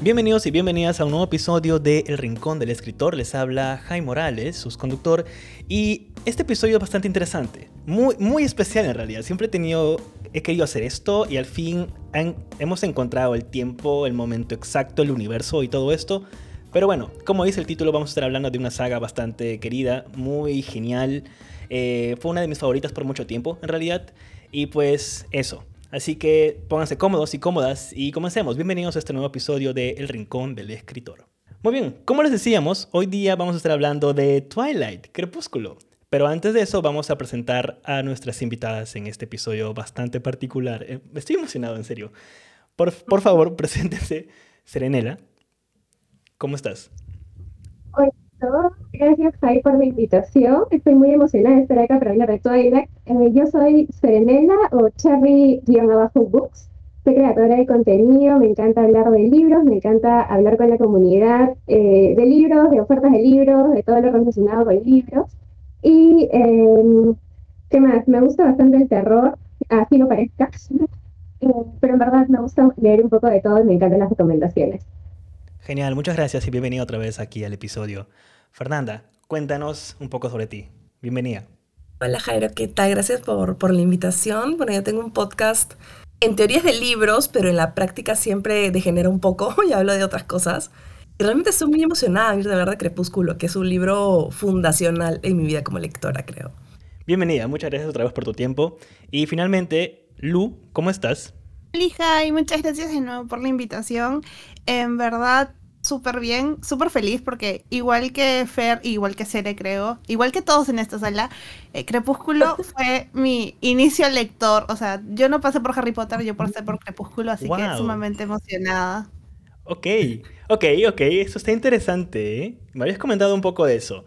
Bienvenidos y bienvenidas a un nuevo episodio de El Rincón del Escritor. Les habla Jaime Morales, sus conductor. Y este episodio es bastante interesante. Muy, muy especial en realidad. Siempre he he querido hacer esto y al fin hemos encontrado el tiempo, el momento exacto, el universo y todo esto. Pero bueno, como dice el título, vamos a estar hablando de una saga bastante querida, muy genial. Eh, fue una de mis favoritas por mucho tiempo, en realidad. Y pues eso. Así que pónganse cómodos y cómodas y comencemos. Bienvenidos a este nuevo episodio de El Rincón del Escritor. Muy bien, como les decíamos, hoy día vamos a estar hablando de Twilight, Crepúsculo. Pero antes de eso vamos a presentar a nuestras invitadas en este episodio bastante particular. Eh, estoy emocionado, en serio. Por, favor, preséntense. Serenela, ¿cómo estás? Hola Gracias, Jai, por la invitación. Estoy muy emocionada de estar acá para hablar de Twilight. Eh, yo soy Serenela o Cherry-Books. Soy creadora de contenido, me encanta hablar de libros, me encanta hablar con la comunidad eh, de libros, de ofertas de libros, de todo lo relacionado con libros. Y, em, ¿qué más? Me gusta bastante el terror, así no parezca. Eh, pero en verdad me gusta leer un poco de todo y me encantan las recomendaciones. Genial, muchas gracias y bienvenido otra vez aquí al episodio. Fernanda, cuéntanos un poco sobre ti. Bienvenida. Hola Jairo, ¿qué tal? Gracias por, por la invitación. Bueno, yo tengo un podcast en teorías de libros, pero en la práctica siempre degenera un poco y hablo de otras cosas. Y realmente estoy muy emocionada de hablar de Crepúsculo, que es un libro fundacional en mi vida como lectora, creo. Bienvenida, muchas gracias otra vez por tu tiempo. Y finalmente, Lu, ¿cómo estás? Lija, y muchas gracias de nuevo por la invitación. En verdad, súper bien, súper feliz porque igual que Fer, igual que Sere creo, igual que todos en esta sala, eh, Crepúsculo fue mi inicio lector. O sea, yo no pasé por Harry Potter, yo pasé por Crepúsculo, así que sumamente emocionada. Ok, ok, ok, eso está interesante. ¿eh? Me habías comentado un poco de eso.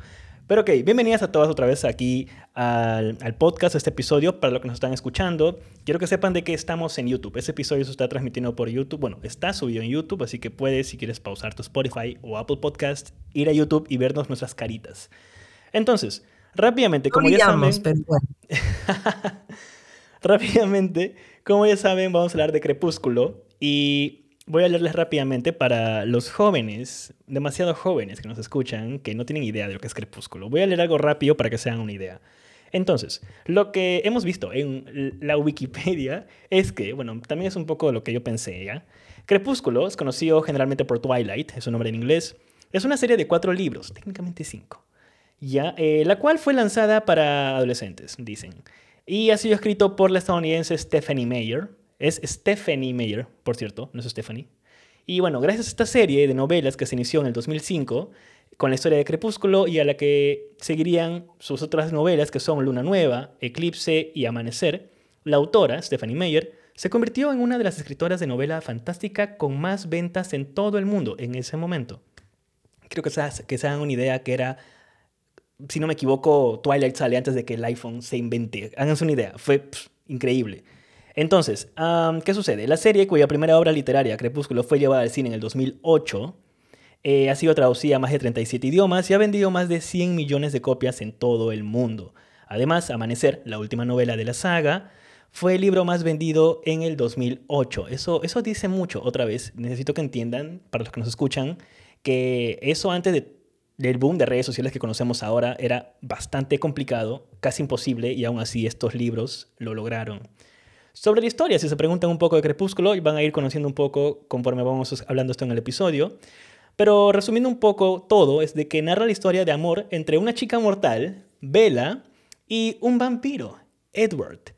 Pero ok, bienvenidas a todas otra vez aquí al, podcast, a este episodio. Para los que nos están escuchando, quiero que sepan de que estamos en YouTube. Ese episodio se está transmitiendo por YouTube. Bueno, está subido en YouTube, así que puedes, si quieres pausar tu Spotify o Apple Podcast, ir a YouTube y vernos nuestras caritas. Entonces, rápidamente, como ya saben... rápidamente, como ya saben, vamos a hablar de Crepúsculo. Y voy a leerles rápidamente para los jóvenes, demasiado jóvenes que nos escuchan, que no tienen idea de lo que es Crepúsculo. Voy a leer algo rápido para que se hagan una idea. Entonces, lo que hemos visto en la Wikipedia es que, bueno, también es un poco lo que yo pensé, ¿ya? Crepúsculo es conocido generalmente por Twilight, es su nombre en inglés. Es una serie de cuatro libros, técnicamente cinco, ¿ya? Eh, la cual fue lanzada para adolescentes, dicen. Y ha sido escrito por la estadounidense Stephanie Meyer, es Stephanie Meyer, por cierto, no es Stephanie. Y bueno, gracias a esta serie de novelas que se inició en el 2005, con la historia de Crepúsculo y a la que seguirían sus otras novelas que son Luna Nueva, Eclipse y Amanecer, la autora, Stephanie Meyer, se convirtió en una de las escritoras de novela fantástica con más ventas en todo el mundo en ese momento. Creo que se, que hagan una idea que era, si no me equivoco, Twilight sale antes de que el iPhone se invente. Háganse una idea, fue increíble. Entonces, ¿qué sucede? La serie, cuya primera obra literaria, Crepúsculo, fue llevada al cine en el 2008, eh, ha sido traducida a más de 37 idiomas y ha vendido más de 100 millones de copias en todo el mundo. Además, Amanecer, la última novela de la saga, fue el libro más vendido en el 2008. Eso, eso dice mucho, otra vez, necesito que entiendan, para los que nos escuchan, que eso antes del boom de redes sociales que conocemos ahora era bastante complicado, casi imposible, y aún así estos libros lo lograron. Sobre la historia, si se preguntan un poco de Crepúsculo, van a ir conociendo un poco conforme vamos hablando esto en el episodio. Pero resumiendo un poco todo, es de que narra la historia de amor entre una chica mortal, Bella, y un vampiro, Edward.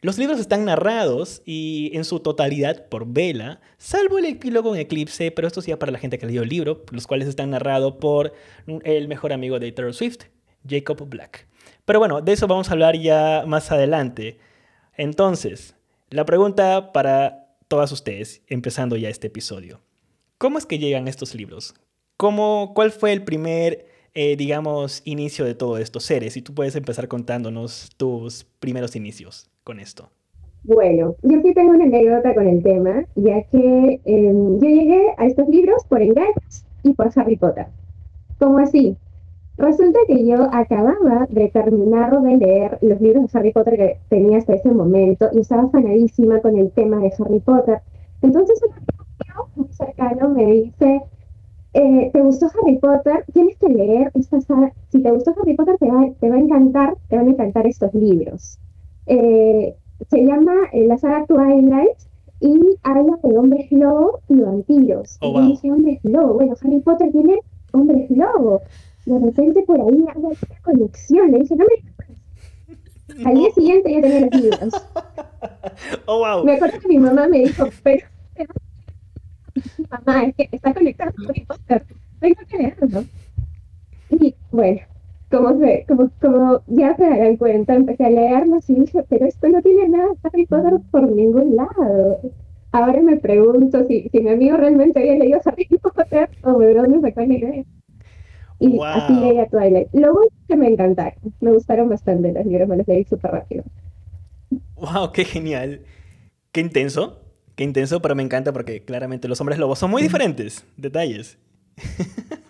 Los libros están narrados y en su totalidad por Bella, salvo el epílogo en Eclipse, pero esto sí para la gente que leyó el libro, los cuales están narrados por el mejor amigo de Taylor Swift, Jacob Black. Pero bueno, de eso vamos a hablar ya más adelante. Entonces, la pregunta para todas ustedes, empezando ya este episodio. ¿Cómo es que llegan estos libros? ¿Cómo, ¿Cuál fue el primer, eh, digamos, inicio de todo esto? Ceres, si tú puedes empezar contándonos tus primeros inicios con esto. Bueno, yo sí tengo una anécdota con el tema, ya que em, yo llegué a estos libros por engaños y por Harry Potter. ¿Cómo así? Resulta que yo acababa de terminar de leer los libros de Harry Potter que tenía hasta ese momento y estaba fanadísima con el tema de Harry Potter. Entonces, tío muy cercano me dice, eh, ¿te gustó Harry Potter? Tienes que leer esta saga. Si te gustó Harry Potter, te va, te va a encantar, te van a encantar estos libros. Eh, se llama eh, la saga Twilight y habla de hombres lobo y vampiros. Oh, y yo wow. dije, hombres lobo. Bueno, Harry Potter tiene hombres lobo. De repente por ahí hay una conexión. Le dije, no me Al día siguiente ya tenía los libros. Oh, wow. Me acuerdo que mi mamá me dijo, pero, pero- mamá, es que está conectado con Harry Potter, tengo que leerlo. Y bueno, como, se, como, como ya se darán cuenta, empecé a leerlos y dije, pero esto no tiene nada de Harry Potter por ningún lado. Ahora me pregunto si, si mi amigo realmente había leído Harry Potter o dónde sacó la idea. Y Wow. así leía Twilight. Lo bueno es que me encantaron, me gustaron bastante los libros, me los leí súper rápido. Wow, qué genial. Qué intenso. Qué intenso, pero me encanta porque claramente los hombres lobos son muy diferentes. Detalles.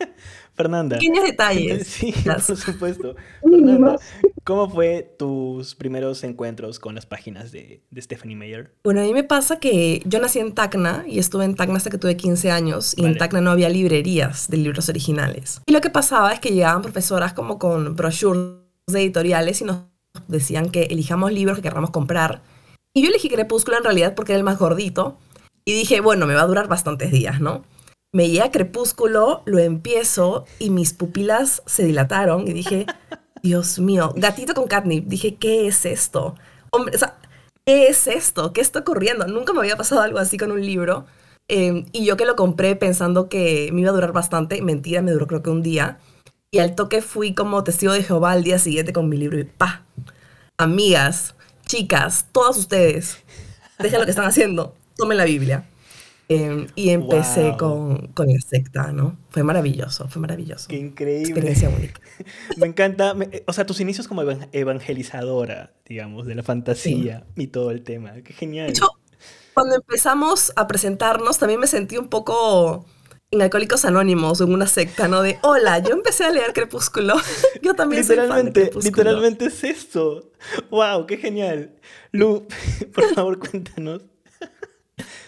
Fernanda. Pequeños detalles. Sí, por supuesto. Fernanda. ¿cómo fue tus primeros encuentros con las páginas de, de Stephanie Meyer? Bueno, a mí me pasa que yo nací en Tacna y estuve en Tacna hasta que tuve 15 años y Vale. en Tacna no había librerías de libros originales. Y lo que pasaba es que llegaban profesoras como con brochures de editoriales y nos decían que elijamos libros que queramos comprar. Y yo elegí Crepúsculo en realidad porque era el más gordito y dije, bueno, me va a durar bastantes días, ¿no? Me llega Crepúsculo, lo empiezo y mis pupilas se dilataron y dije, Dios mío, gatito con catnip. Dije, ¿qué es esto? Hombre, o sea, ¿qué es esto? ¿Qué está ocurriendo? Nunca me había pasado algo así con un libro. Eh, y yo que lo compré pensando que me iba a durar bastante, mentira, me duró creo que un día. Y al toque fui como testigo de Jehová al día siguiente con mi libro y pa, amigas, chicas, todas ustedes, dejen lo que están haciendo, tomen la Biblia. Eh, y empecé Wow. con, con la secta, ¿no? Fue maravilloso, fue maravilloso. Qué increíble. Experiencia única. Me encanta. me- eh, o sea, tus inicios como evan- evangelizadora, digamos, de la fantasía y todo el tema. Qué genial. De hecho, cuando empezamos a presentarnos, también me sentí un poco en Alcohólicos Anónimos, en una secta, ¿no? De, hola, yo empecé a leer Crepúsculo. yo también soy fan de literalmente, Crepúsculo". literalmente es esto. Wow, qué genial. Lu, por favor, cuéntanos.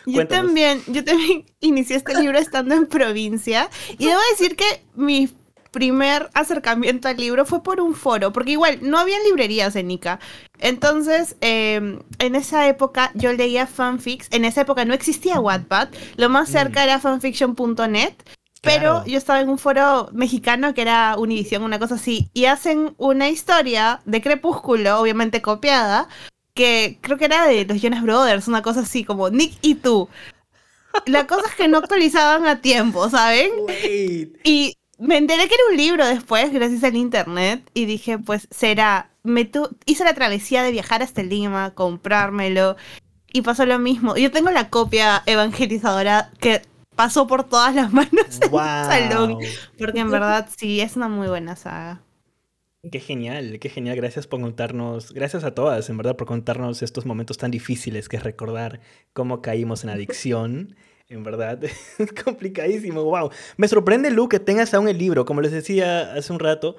Yo también, yo también inicié este libro estando en provincia y debo decir que mi primer acercamiento al libro fue por un foro, porque igual no había librerías en Ica. Entonces, eh, en esa época yo leía fanfics, en esa época no existía Wattpad, lo más cerca Mm. era fanfiction.net, pero Claro. yo estaba en un foro mexicano que era Univision, una cosa así, y hacen una historia de Crepúsculo, obviamente copiada, que creo que era de los Jonas Brothers, una cosa así, como Nick y tú. La cosa es que no actualizaban a tiempo, ¿saben? Wait. Y me enteré que era un libro después, gracias al internet, y dije, pues será. Me tu- hice la travesía de viajar hasta Lima, comprármelo, y pasó lo mismo. Yo tengo la copia evangelizadora que pasó por todas las manos en Wow. el salón, porque en verdad sí, es una muy buena saga. Qué genial, qué genial. Gracias por contarnos, gracias a todas, en verdad, por contarnos estos momentos tan difíciles que es recordar cómo caímos en adicción. En verdad, es complicadísimo. Wow. Me sorprende, Lu, que tengas aún el libro. Como les decía hace un rato,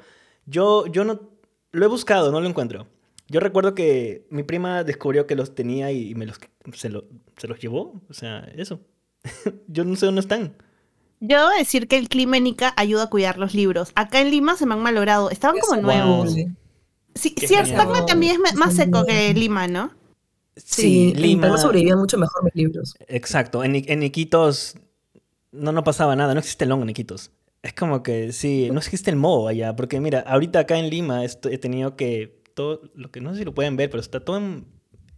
yo, yo no lo he buscado, no lo encuentro. Yo recuerdo que mi prima descubrió que los tenía y me los, se, lo- se los llevó. O sea, eso. yo no sé dónde están. Yo debo decir que el clima en Ica ayuda a cuidar los libros. Acá en Lima se me han malogrado, estaban como nuevos. wow. Sí, sí. Tacna también es más seco que Lima, ¿no? Sí, Lima sobrevivían mucho mejor mis libros. Exacto, en, en Iquitos no, no pasaba nada, no existe el hongo en Iquitos. Es como que sí, no existe el moho allá, porque mira, ahorita acá en Lima he tenido que, todo, lo que no sé si lo pueden ver, pero está todo en-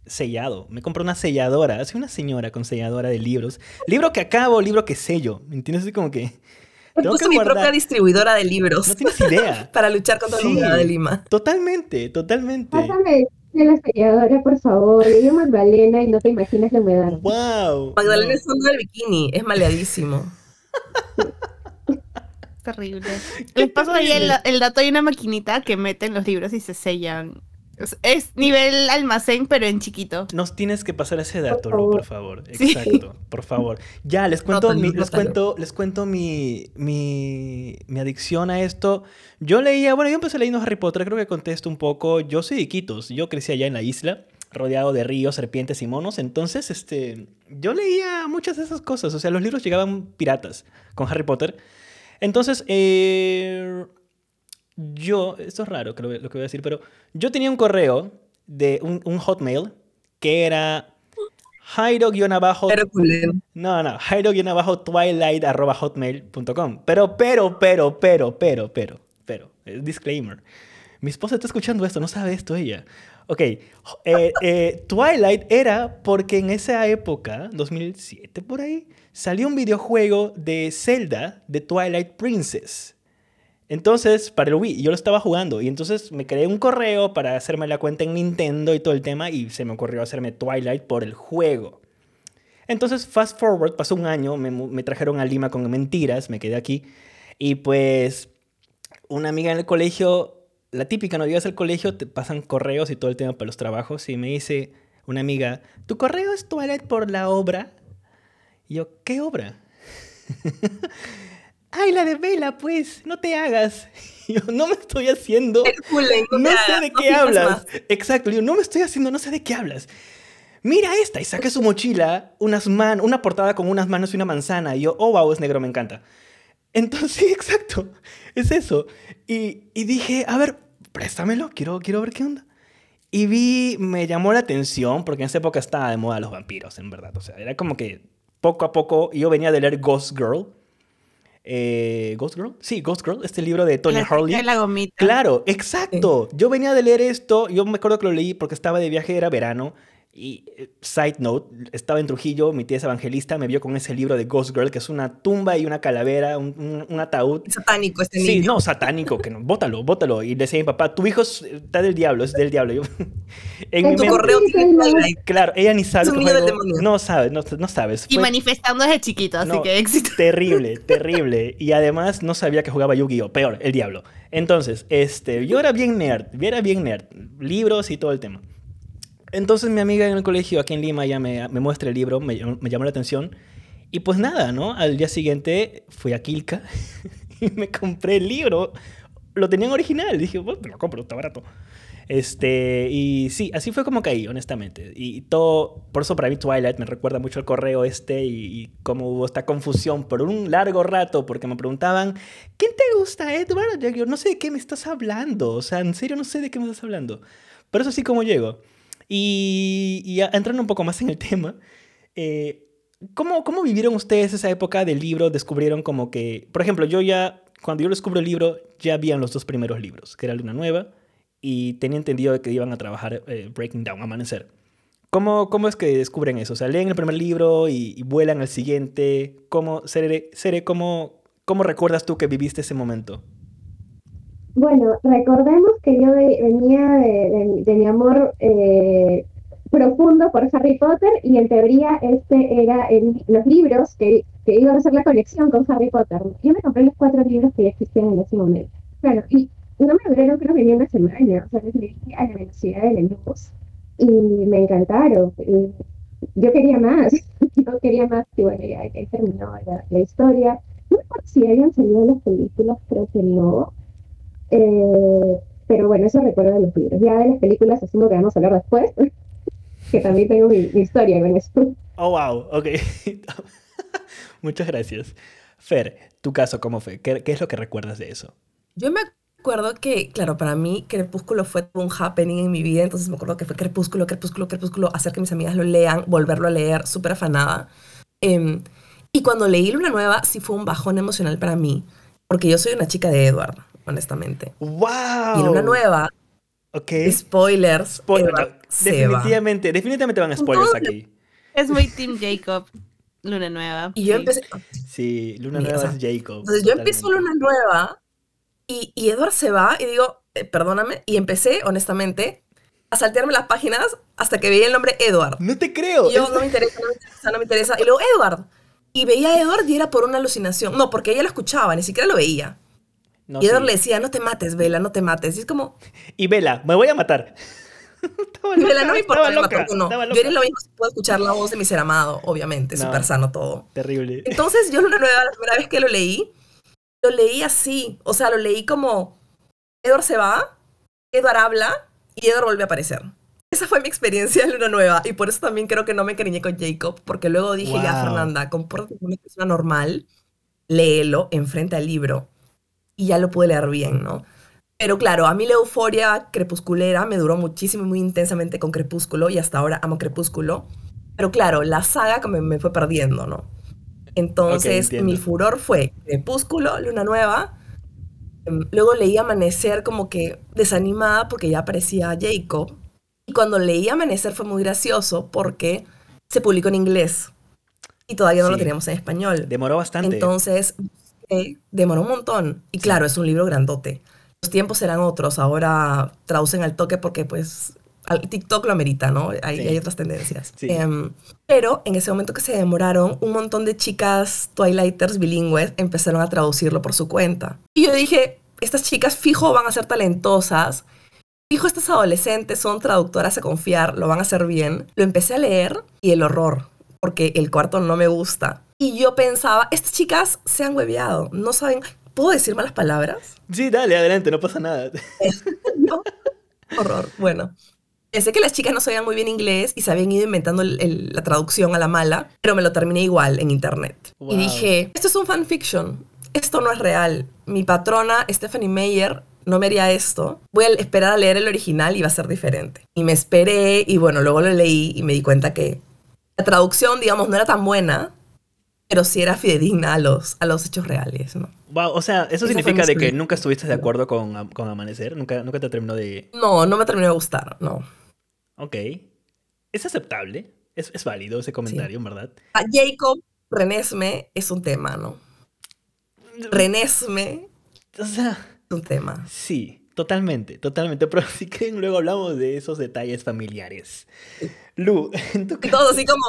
sellado. Me compré una selladora, así una señora con selladora de libros. Libro que acabo, libro que sello, ¿me entiendes? Así como que... He Tengo puesto que mi guardar- propia distribuidora de libros No tienes idea. para luchar contra Sí. la humedad de Lima. Totalmente, totalmente. Pásame de la selladora, por favor. Yo Magdalena y no te imaginas la humedad. ¡Wow! Magdalena es fondo del bikini, es maleadísimo. Terrible. Les paso ahí el, el dato, hay una maquinita que meten los libros y se sellan. Es, es nivel almacén, pero en chiquito. Nos tienes que pasar ese dato, Por Lu, por favor. Sí. Exacto, por favor. Ya, les cuento, Nótalo, mi, les cuento, les cuento mi, mi, mi adicción a esto. Yo leía, bueno, yo empecé leyendo Harry Potter, creo que contesto un poco. Yo soy de Iquitos, yo crecí allá en la isla. rodeado de ríos, serpientes y monos. Entonces, este, yo leía muchas de esas cosas. O sea, los libros llegaban piratas con Harry Potter. Entonces, eh, yo, esto es raro que lo, lo que voy a decir, pero yo tenía un correo de un, un hotmail que era jairo-abajo no, no, jairo-twilight.hotmail.com. Pero, pero, pero, pero, pero, pero, pero, eh, disclaimer. Mi esposa está escuchando esto, no sabe esto ella. Ok, eh, eh, Twilight era porque en esa época, 2007 por ahí, salió un videojuego de Zelda de Twilight Princess. Entonces, para el Wii, yo lo estaba jugando y entonces me creé un correo para hacerme la cuenta en Nintendo y todo el tema y se me ocurrió hacerme Twilight por el juego. Entonces, fast forward, pasó un año, me, me trajeron a Lima con mentiras, me quedé aquí y pues una amiga en el colegio, la típica, no llegas al colegio, te pasan correos y todo el tema para los trabajos y me dice una amiga, ¿tu correo es Twilight por la obra? Y yo, ¿qué obra? Ay, la de Vela, pues, no te hagas. Y yo, no me estoy haciendo. Hercules, No sé hagas, de no qué digas hablas. más. Exacto, digo, no me estoy haciendo, no sé de qué hablas. Mira esta, y saca su mochila, unas man una portada con unas manos y una manzana. Y yo, oh, wow, es negro, me encanta. Entonces, sí, exacto, es eso. Y, y dije, a ver, préstamelo, quiero, quiero ver qué onda. Y vi, me llamó la atención, porque en esa época estaba de moda los vampiros, en verdad. O sea, era como que poco a poco, yo venía de leer Ghost Girl. Eh, ¿Ghost Girl? Sí, Ghost Girl, este libro de chica Hurley. la gomita. Claro, exacto. Yo venía de leer esto, yo me acuerdo que lo leí porque estaba de viaje, era verano. Y, eh, side note, estaba en Trujillo, mi tía es evangelista, me vio con ese libro de Ghost Girl, que es una tumba y una calavera, un, un- un ataúd. Satánico este Sí, niño. no, satánico, que no, bótalo, bótalo. Y le decía a mi papá, tu hijo es- está del diablo, es del diablo. Yo, en En mi Tu mente- correo claro, ella ni sabe Es un niño del demonio. No sabe, no, no sabes. Y Fue- manifestando desde chiquito, así no, que éxito. Terrible, terrible. Y además no sabía que jugaba Yu-Gi-Oh! Peor, el diablo. Entonces, este, yo era bien nerd, yo era bien nerd. Libros y todo el tema. Entonces mi amiga en el colegio aquí en Lima ya me, me muestra el libro, me, me llamó la atención. Y pues nada, ¿no? Al día siguiente fui a Kilka y me compré el libro. Lo tenían original. Dije, bueno, te lo compro, está barato. Este, y sí, así fue como caí, honestamente. Y todo, por eso para mí Twilight me recuerda mucho al correo este y, y cómo hubo esta confusión por un largo rato porque me preguntaban, ¿quién te gusta, Edward? Yo no sé de qué me estás hablando, o sea, en serio no sé de qué me estás hablando. Pero eso sí como llego. Y, y entrando un poco más en el tema, eh, ¿cómo, ¿cómo vivieron ustedes esa época del libro? Descubrieron como que, por ejemplo, yo ya, cuando yo descubro el libro, ya habían los dos primeros libros, que era Luna Nueva y tenía entendido que iban a trabajar eh, Breaking Down, Amanecer. ¿Cómo, ¿Cómo es que descubren eso? O sea, leen el primer libro y, vuelan al siguiente. ¿Cómo, Sere, Sere, ¿cómo, ¿cómo recuerdas tú que viviste ese momento? Bueno, recordemos que yo venía de, mi amor eh, profundo por Harry Potter y en teoría este era el- los libros que, que iban a ser la colección con Harry Potter. Yo me compré los cuatro libros que ya existían en ese momento. Claro, y no me duraron creo que ni una semana, o sea, los leí a la velocidad de la luz y me encantaron. Yo quería más, yo quería más y bueno, ya ahí terminó la, historia. No me acuerdo si habían salido las películas, creo que no. Eh, pero bueno, eso recuerdo de los libros. Ya de las películas asumo que vamos a hablar después, que también tengo mi, mi historia con eso. Oh, wow, ok. Muchas gracias. Fer, tu caso, ¿cómo fue? ¿Qué, qué es lo que recuerdas de eso? Yo me acuerdo que, claro, para mí Crepúsculo fue un happening en mi vida, entonces me acuerdo que fue Crepúsculo, Crepúsculo, Crepúsculo, hacer que mis amigas lo lean, volverlo a leer, súper afanada. Em, y cuando leí Luna Nueva, sí fue un bajón emocional para mí, porque yo soy una chica de Edward, honestamente. ¡Wow! Y Luna Nueva, Ok. spoilers, Spoiler, Edward se va. definitivamente, definitivamente van a spoilers aquí. Es muy Team Jacob, Luna Nueva. Y yo Sí. empecé, Sí, Luna Mira, Nueva o es Jacob. Entonces yo empiezo. Luna Nueva y, y Edward se va y digo, eh, perdóname, y empecé, honestamente, a saltearme las páginas hasta que veía el nombre Edward. No te creo. Y yo, es- no me interesa, no me interesa, no me interesa. Y luego, Edward. Y veía a Edward y era por una alucinación. No, porque ella lo escuchaba, ni siquiera lo veía. No, y Edward sí. le decía, no te mates, Vela, no te mates. Y es como, Y Vela, me voy a matar. estaba Vela, no me importa, me mató o no. Yo haría lo mismo si puedo escuchar la voz de mi ser amado, obviamente, No. súper sano todo. Terrible. Entonces, yo Luna Nueva, la primera vez que lo leí, lo leí así. O sea, lo leí como, Edward se va, Edward habla y Edward vuelve a aparecer. esa fue mi experiencia en Luna Nueva y por eso también creo que no me encariñé con Jacob, porque luego dije, ya Wow. Fernanda, compórtate como una persona normal, léelo enfrente al libro y ya lo pude leer bien, ¿no? Pero claro, a mí la euforia crepusculera me duró muchísimo y muy intensamente con Crepúsculo y hasta ahora amo Crepúsculo. Pero claro, la saga me, me fue perdiendo, ¿no? Entonces, mi furor fue Crepúsculo, Luna Nueva. em, Luego leí Amanecer como que desanimada porque ya aparecía Jacob. Y cuando leí Amanecer fue muy gracioso porque se publicó en inglés y todavía no lo teníamos en español. Demoró bastante. Entonces, demoró un montón. Y claro, es un libro grandote. Los tiempos eran otros. Ahora traducen al toque porque, pues, al TikTok lo amerita, ¿no? Hay, Sí. hay otras tendencias. Sí. Em, pero en ese momento que se demoraron, un montón de chicas Twilighters bilingües empezaron a traducirlo por su cuenta. Y yo dije, estas chicas fijo van a ser talentosas. Fijo, estas adolescentes son traductoras a confiar, lo van a hacer bien. Lo empecé a leer y el horror, porque el cuarto no me gusta. Y yo pensaba, estas chicas se han hueveado, no saben, ¿puedo decir malas palabras? Sí, dale, adelante, no pasa nada. No. Horror. Bueno. Pensé que las chicas no sabían muy bien inglés y se habían ido inventando el- el- la traducción a la mala, pero me lo terminé igual en internet. Wow. Y dije, esto es un fanfiction, esto no es real. Mi patrona, Stephanie Meyer, no me haría esto. Voy a esperar a leer el original y va a ser diferente. Y me esperé y bueno, luego lo leí y me di cuenta que la traducción, digamos, no era tan buena, pero sí era fidedigna a los, a los hechos reales, ¿no? Wow, o sea, eso significa de que nunca estuviste de acuerdo con, con Amanecer, nunca, nunca te terminó de... No, no me terminó de gustar, no. Ok. Es aceptable, es, es válido ese comentario, en verdad. A Jacob Renesme es un tema, ¿no? Renesme O sea, es un tema. sí, totalmente, totalmente. Pero si quieren, luego hablamos de esos detalles familiares. Lu, en tu todo así como,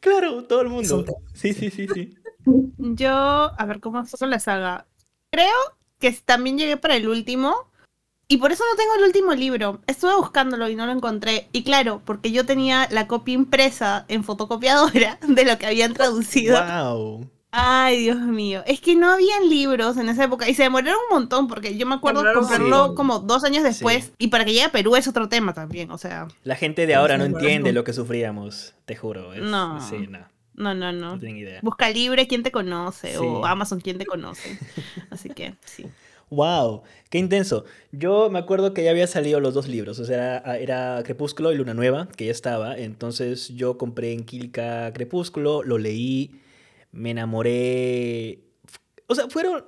Claro, todo el mundo. Sí, sí, sí, sí. Yo, a ver, ¿cómo pasó la saga? Creo que también llegué para el último. Y por eso no tengo el último libro. Estuve buscándolo y no lo encontré. Y claro, porque yo tenía la copia impresa en fotocopiadora de lo que habían traducido. Wow. Ay, Dios mío. Es que no habían libros en esa época. Y se demoraron un montón, porque yo me acuerdo comprarlo sí. como dos años después. Sí. Y para que llegue a Perú es otro tema también. O sea, La gente de ahora no entiende lo que sufríamos, te juro. es- No. Sí, no, no, no, no no. tienen idea. Busca Libre, ¿quién te conoce? Sí. O Amazon, ¿quién te conoce? Así que, sí. Wow, qué intenso. Yo me acuerdo que ya había salido los dos libros, o sea, era, era Crepúsculo y Luna Nueva, que ya estaba. Entonces yo compré en Kilka Crepúsculo, lo leí, me enamoré. O sea, fueron.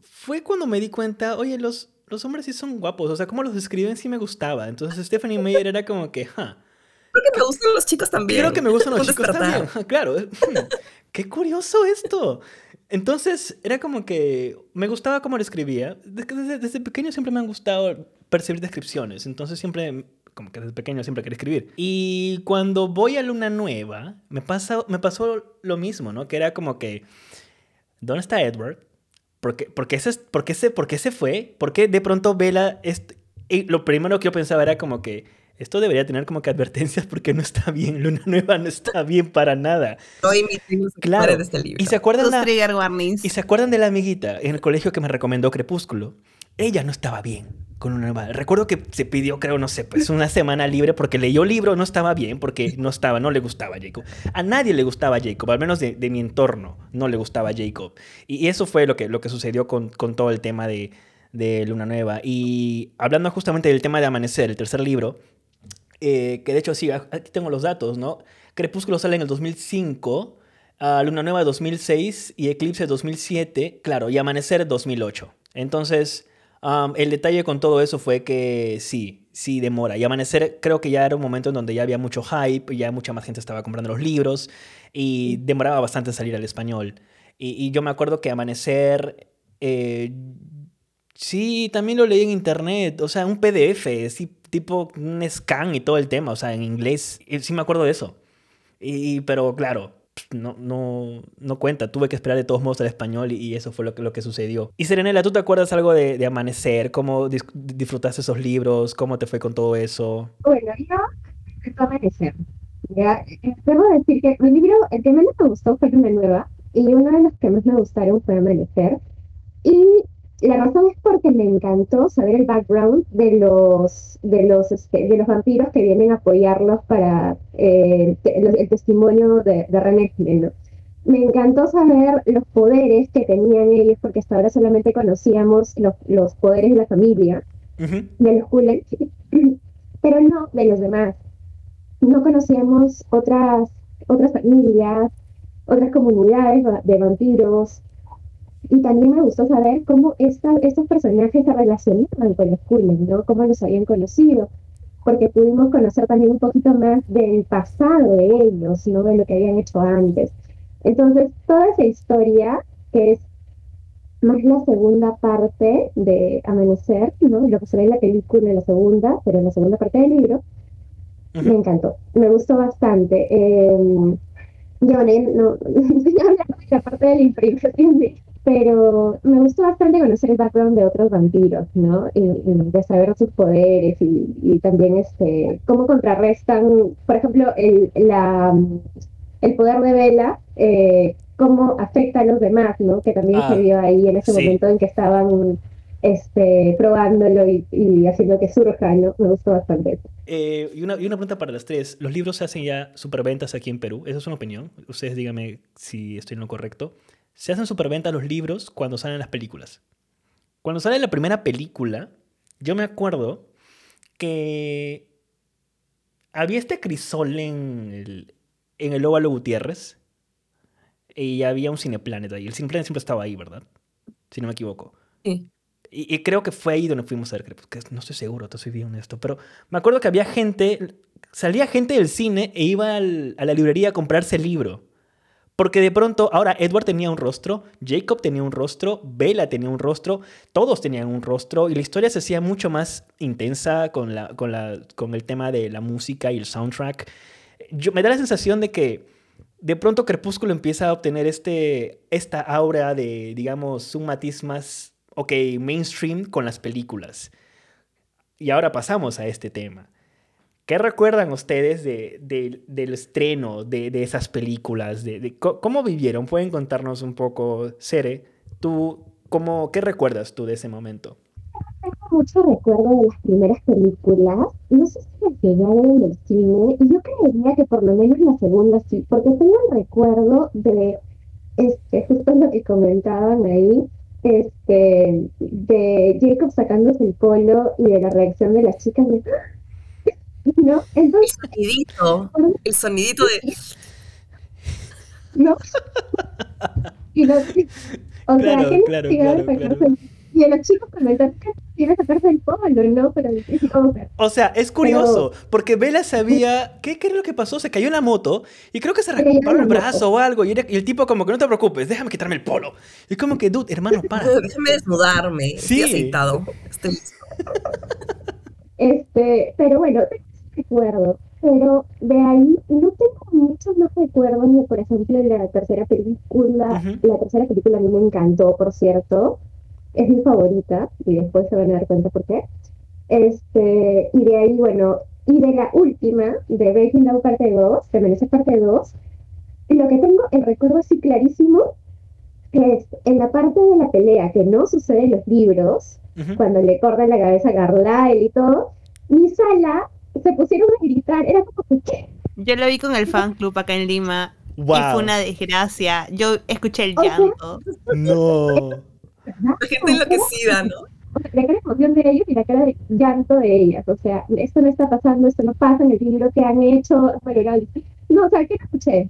Fue cuando me di cuenta, oye, los, los hombres sí son guapos, o sea, cómo los describen sí me gustaba. Entonces Stephanie Meyer era como que, ja. creo que me gustan los chicos también. Creo que me gustan los chicos despertar. también. Claro. Hmm, Qué curioso esto. Entonces, era como que me gustaba cómo lo escribía. Desde, desde- desde pequeño siempre me han gustado percibir descripciones. Entonces, siempre, como que desde pequeño siempre quería escribir. Y cuando voy a Luna Nueva, me, pasa, me pasó lo mismo, ¿no? Que era como que, ¿dónde está Edward? ¿Por qué, por qué se, por qué se, por qué se fue? ¿Por qué de pronto Vela... lo primero que yo pensaba era como que esto debería tener como que advertencias porque no está bien. Luna Nueva no está bien para nada. Hoy mis Claro. de este libro. ¿Y se acuerdan la, y se acuerdan de la amiguita en el colegio que me recomendó Crepúsculo? Ella no estaba bien con Luna Nueva. Recuerdo que se pidió, creo, no sé, pues una semana libre porque leyó libro, no estaba bien porque no estaba, no le gustaba a Jacob. A nadie le gustaba Jacob, al menos de, mi entorno, no le gustaba Jacob. Y, y eso fue lo que, lo que sucedió con, con todo el tema de, de Luna Nueva. Y hablando justamente del tema de Amanecer, el tercer libro, eh, que de hecho sí, aquí tengo los datos, ¿no? Crepúsculo sale en el 2005, ah, Luna Nueva 2006 y Eclipse 2007, claro, y Amanecer 2008. Entonces, am, el detalle con todo eso fue que sí, sí demora. Y Amanecer creo que ya era un momento en donde ya había mucho hype, ya mucha más gente estaba comprando los libros y demoraba bastante salir al español. Y, y yo me acuerdo que Amanecer... eh, Sí, también lo leí en internet, o sea, un PDF, sí, tipo un scan y todo el tema, o sea, en inglés, sí me acuerdo de eso. Y, pero claro, no, no, no cuenta, tuve que esperar de todos modos al español y, y eso fue lo que, lo que sucedió. Y Serenela, ¿tú te acuerdas algo de, de Amanecer? ¿Cómo dis- disfrutaste esos libros? ¿Cómo te fue con todo eso? Bueno, yo empecé a amanecer. Ya, eh, debo decir que mi libro, el que menos me gustó fue Luna Nueva, y uno de los que más me gustaron fue Amanecer. Y la razón es porque me encantó saber el background de los, de los, este, de los vampiros que vienen a apoyarlos para eh, el, testimonio de, de René ¿no? Me encantó saber los poderes que tenían ellos, porque hasta ahora solamente conocíamos los, los poderes de la familia, de los Cullen, pero no de los demás. No conocíamos otras, otras familias, otras comunidades de vampiros, y también me gustó saber cómo esta, estos personajes se relacionaban con los Cullen, ¿no? Cómo los habían conocido, porque pudimos conocer también un poquito más del pasado de ellos, ¿no? De lo que habían hecho antes. Entonces, toda esa historia, que es más la segunda parte de Amanecer, ¿no? Lo que se ve en la película en la segunda, pero en la segunda parte del libro, me encantó, me gustó bastante. Eh, yo, no, no, la parte de la imprimación pero me gustó bastante conocer el background de otros vampiros, ¿no? Y, de saber sus poderes y, también este, cómo contrarrestan, por ejemplo, el, la, el poder de Vela, eh, cómo afecta a los demás, ¿no? Que también se ah, vio ahí en ese momento en que estaban este, probándolo y, haciendo que surja, ¿no? Me gustó bastante eh, y, una, y, una, pregunta para las tres. ¿Los libros se hacen ya superventas aquí en Perú? ¿Esa es una opinión? Ustedes díganme si estoy en lo correcto se hacen superventa los libros cuando salen las películas. Cuando sale la primera película, yo me acuerdo que había este crisol en el, en el Óvalo Gutiérrez y había un Cineplanet ahí. El Cineplanet siempre estaba ahí, ¿verdad? Si no me equivoco. Sí. Y, creo que fue ahí donde fuimos a ver, que no estoy seguro, te soy bien honesto, pero me acuerdo que había gente, salía gente del cine e iba a la librería a comprarse el libro. Porque de pronto, ahora Edward tenía un rostro, Jacob tenía un rostro, Bella tenía un rostro, todos tenían un rostro y la historia se hacía mucho más intensa con, la, con, la, con el tema de la música y el soundtrack. Yo, me da la sensación de que de pronto Crepúsculo empieza a obtener este, esta aura de, digamos, un matiz más, ok, mainstream con las películas. Y ahora pasamos a este tema. ¿Qué recuerdan ustedes de, del estreno de, esas películas? De, ¿Cómo vivieron? ¿Pueden contarnos un poco, Sere? ¿Tú, cómo, ¿Qué recuerdas tú de ese momento? Tengo mucho recuerdo de las primeras películas. No sé si las ver en el cine. Y yo creería que por lo menos la segunda sí, porque tengo el recuerdo de, este, justo lo que comentaban ahí, este, de Jacob sacándose el polo y de la reacción de las chicas de ¿no? Entonces, el sonidito, el sonidito de... ¿No? Y los, o claro, sea, claro, claro, claro. Y a los chicos comentan que tiene que sacarse el polo, ¿no? Pero, o sea, es curioso, porque Vela sabía, ¿qué, ¿qué es lo que pasó? Se cayó en la moto y creo que se arrancó el brazo o algo. Y, el tipo como que no te preocupes, déjame quitarme el polo. Y como que, dude, hermano, para. Déjame desnudarme, sí. estoy aceitado. Estoy... Este, pero bueno, recuerdo, pero de ahí no tengo muchos más recuerdos, ni por ejemplo la tercera película, la tercera película a mí me encantó, por cierto, es mi favorita, y después se van a dar cuenta por qué. Este, y de ahí, bueno, y de la última, de Breaking Down parte 2, de Menezes parte 2, lo que tengo el recuerdo así clarísimo es en la parte de la pelea que no sucede en los libros, cuando le cortan la cabeza a Carlyle y todo, mi sala se pusieron a gritar, era como que, Yo lo vi con el fan club acá en Lima y fue una desgracia. Yo escuché el llanto. no. La gente enloquecida, ¿no? La cara de emoción de ellos y la cara de llanto de ellas. O sea, esto no está pasando, esto no pasa en el libro que han hecho. no, o sea, ¿qué escuché?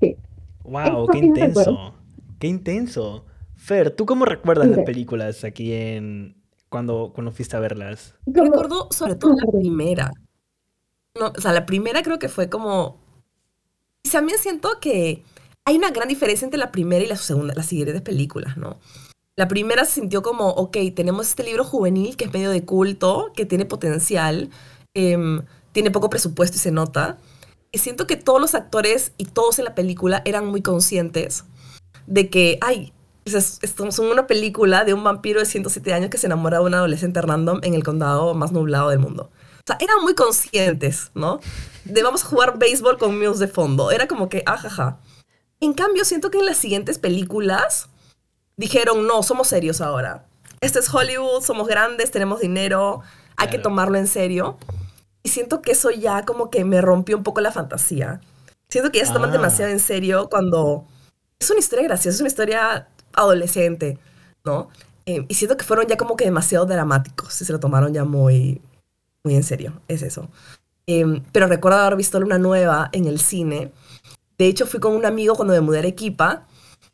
Sí. Wow, qué intenso. Qué intenso. Fer, ¿tú cómo recuerdas las películas aquí en, cuando, cuando fuiste a verlas? recuerdo sobre todo la primera. No, o sea, la primera creo que fue como... Y también siento que hay una gran diferencia entre la primera y la segunda, las siguientes películas, ¿no? La primera se sintió como, ok, tenemos este libro juvenil que es medio de culto, que tiene potencial, em, tiene poco presupuesto y se nota. Y siento que todos los actores y todos en la película eran muy conscientes de que, ay, estamos en una película de un vampiro de 107 años que se enamora de un adolescente random en el condado más nublado del mundo. O sea, eran muy conscientes, ¿no? De vamos a jugar béisbol con Muse de fondo. Era como que, ajaja. En cambio, siento que en las siguientes películas dijeron, no, somos serios ahora. Este es Hollywood, somos grandes, tenemos dinero, hay que Claro. tomarlo en serio. Y siento que eso ya como que me rompió un poco la fantasía. Siento que ya se toman Ah. demasiado en serio cuando es una historia graciosa, es una historia adolescente, ¿no? Eh, y siento que fueron ya como que demasiado dramáticos y se lo tomaron ya muy, muy en serio, es eso. Em, pero recuerdo haber visto una nueva en el cine. De hecho, fui con un amigo cuando me mudé a Arequipa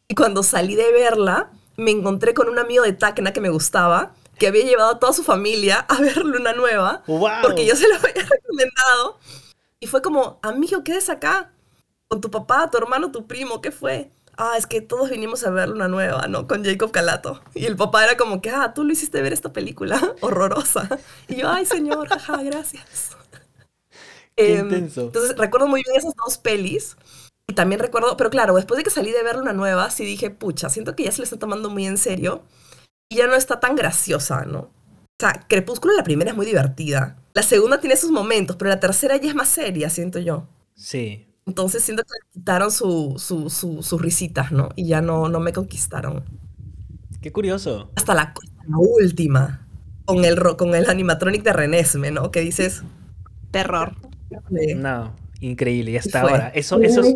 y cuando salí de verla, me encontré con un amigo de Tacna que me gustaba, que había llevado a toda su familia a ver Luna Nueva, ¡Wow! porque yo se lo había recomendado. Y fue como, amigo, ¿qué es acá? Con tu papá, tu hermano, tu primo, ¿qué fue? Ah, es que todos vinimos a ver Luna Nueva, ¿no? Con Jacob Calato. Y el papá era como que, ah, tú lo hiciste ver esta película horrorosa. Y yo, ay, señor, jaja, gracias. Qué Em, intenso. Entonces recuerdo muy bien esas dos pelis. Y también recuerdo, pero claro, después de que salí de ver una nueva, sí dije, pucha, siento que ya se le está tomando muy en serio. Y ya no está tan graciosa, ¿no? O sea, Crepúsculo la primera es muy divertida. La segunda tiene sus momentos, pero la tercera ya es más seria, siento yo. Sí. Entonces siento que le quitaron su, su- su- sus risitas, ¿no? Y ya no, no me conquistaron. Qué curioso. Hasta la, la última, con el, con el animatronic de Renesme, ¿no? Que dices... Terror. "Híjole". No, increíble. Y hasta ahora. Eso, eso es-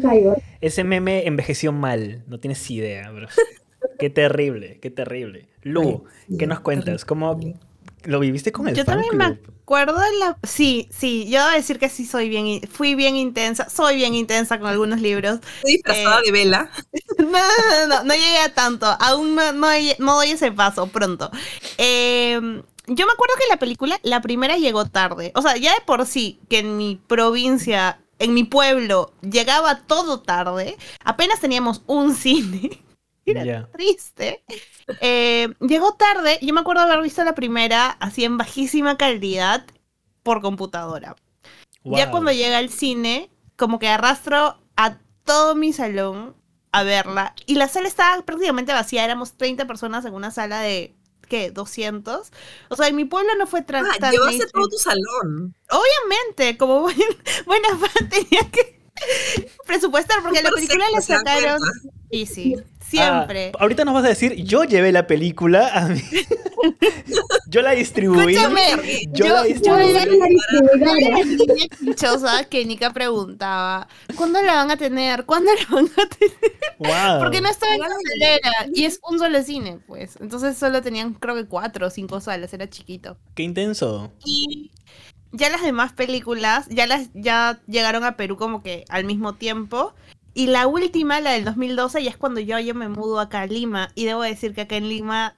ese meme envejeció mal. No tienes idea, bro. Qué terrible, qué terrible. Lu, Sí, ¿qué nos cuentas? ¿Cómo. Lo viviste con el Yo fan también me acuerdo de la... Sí, sí, yo debo decir que sí soy bien... Fui bien intensa, soy bien intensa con algunos libros. Estoy disfrazada Eh, de vela. No, no, no, no, no llegué a tanto. Aún no, no, no doy ese paso pronto. Eh, yo me acuerdo que la película, la primera llegó tarde. O sea, ya de por sí, que en mi provincia, en mi pueblo, llegaba todo tarde. Apenas teníamos un cine. Era Ya. triste. Eh, llegó tarde. Yo me acuerdo haber visto la primera así en bajísima calidad por computadora. Ya Wow. cuando llega al cine, como que arrastro a todo mi salón a verla. Y la sala estaba prácticamente vacía. Éramos 30 personas en una sala de, ¿qué? 200. O sea, en mi pueblo no fue Ah, tan llevaste mainstream. todo tu salón. Obviamente, como buen- buena fan tenía que presupuestar porque la película la sacaron... Y sí, siempre. Ah, ahorita nos vas a decir, yo llevé la película a mí. yo la distribuí. Escúchame, yo, yo- la yo distribuí. La distribuidora. Que Nika preguntaba, ¿cuándo la van a tener? ¿Cuándo la van a tener? Wow. Porque no estaba en cartelera y es un solo cine, pues. Entonces solo tenían creo que cuatro o cinco salas, era chiquito. Qué intenso. Y ya las demás películas ya las ya llegaron a Perú como que al mismo tiempo. Y la última, la del 2012, ya es cuando yo, yo me mudo acá a Lima. Y debo decir que acá en Lima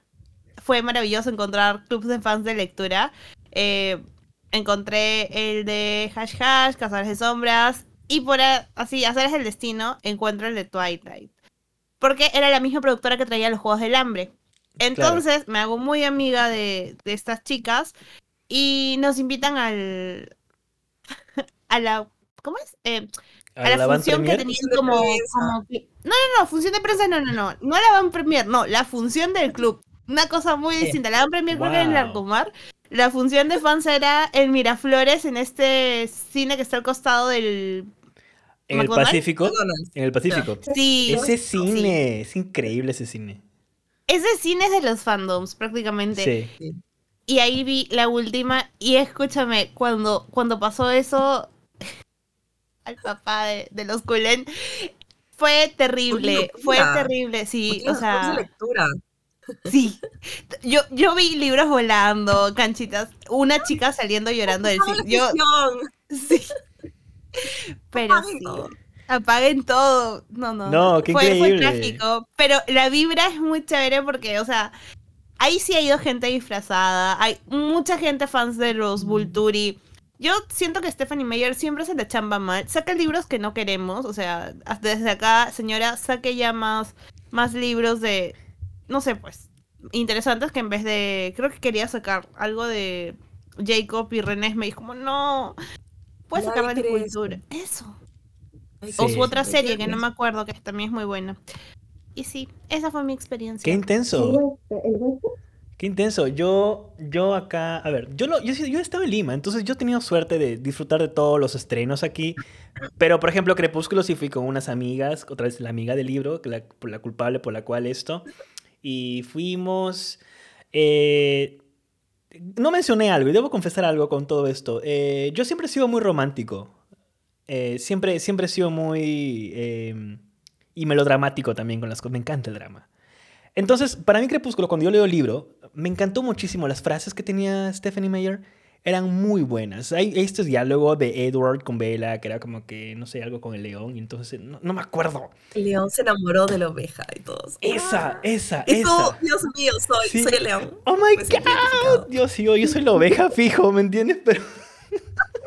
fue maravilloso encontrar clubs de fans de lectura. Eh, encontré el de Hash Hash, Cazadores de Sombras. Y por así, hacer el destino, encuentro el de Twilight. Porque era la misma productora que traía los Juegos del Hambre. Entonces me hago muy amiga de, de estas chicas y nos invitan al. a la. ¿Cómo es? Eh, a la, función que tenían como, prensa. como que- No, no, no, función de prensa, no, no, no. No la van premier, no, la función del club. Una cosa muy Sí. distinta. La van premier creo que era en Wow. Larcomar. La función de fans era en Miraflores, en este cine que está al costado del. En el. Pacífico. En el Pacífico. Sí, Ese sí. cine, es increíble ese cine. Ese cine es de los fandoms, prácticamente. Sí. Y ahí vi la última. Y escúchame, cuando, cuando pasó eso al papá de, de los Cullen, fue terrible. Fue Fue terrible, sí. O sea, lectura. sí. Yo, yo vi libros volando, canchitas. Una chica saliendo llorando del cine. Yo, sí. Pero Apaguen sí. todo. Apaguen todo. No, no. No, qué fue, fue increíble. trágico. Pero la vibra es muy chévere porque, o sea, ahí sí ha ido gente disfrazada. Hay mucha gente fans de los Vulturi. Yo siento que Stephanie Meyer siempre se le chamba mal. Saca libros que no queremos. O sea, desde acá, señora, saque ya más, más libros de. No sé, pues. Interesantes que en vez de. Creo que quería sacar algo de Jacob y René. Me dijo, como, no. Puedes sacar de cultura. Eso. Sí. O su otra serie que no me acuerdo, que también es muy buena. Y sí, esa fue mi experiencia. Qué intenso. el. Qué intenso. Yo, yo acá, a ver, yo, lo, yo, yo estaba en Lima, entonces yo he tenido suerte de disfrutar de todos los estrenos aquí. Pero, por ejemplo, Crepúsculo sí fui con unas amigas, otra vez la amiga del libro, que la, la culpable por la cual esto. Y fuimos. Eh, no mencioné algo y debo confesar algo con todo esto. Eh, yo siempre he sido muy romántico. Eh, siempre, siempre he sido muy... y melodramático también con las cosas. Me encanta el drama. Entonces, para mí Crepúsculo, cuando yo leo el libro, me encantó muchísimo las frases que tenía Stephanie Meyer. Eran muy buenas. Hay estos diálogos de Edward con Bella, que era como que, no sé, algo con el león, y entonces, no, no me acuerdo. El león se enamoró de la oveja y todos. Esa, ¡Ah! esa, Y tú, esa. Dios mío, soy, Sí. soy el león. Oh my Me identificado. god, Dios mío, yo soy la oveja fijo, ¿me entiendes? Pero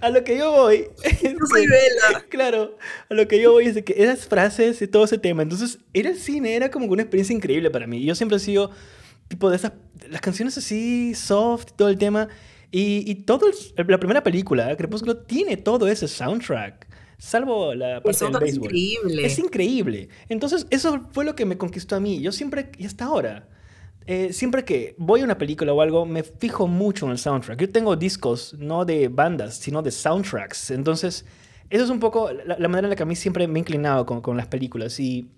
a lo que yo voy, Yo soy Bella. claro, a lo que yo voy es de que esas frases y todo ese tema, entonces ir al cine era como una experiencia increíble para mí. Yo siempre he sido tipo de esas, las canciones así, soft, todo el tema, y, y todo, el- la primera película, Crepúsculo, tiene todo ese soundtrack, salvo la El parte del soundtrack es béisbol. increíble. Es increíble. Entonces, eso fue lo que me conquistó a mí. Yo siempre, y hasta ahora, eh, siempre que voy a una película o algo, me fijo mucho en el soundtrack. Yo tengo discos, no de bandas, sino de soundtracks. Entonces, eso es un poco la, manera en la que a mí siempre me he inclinado con, con las películas. Y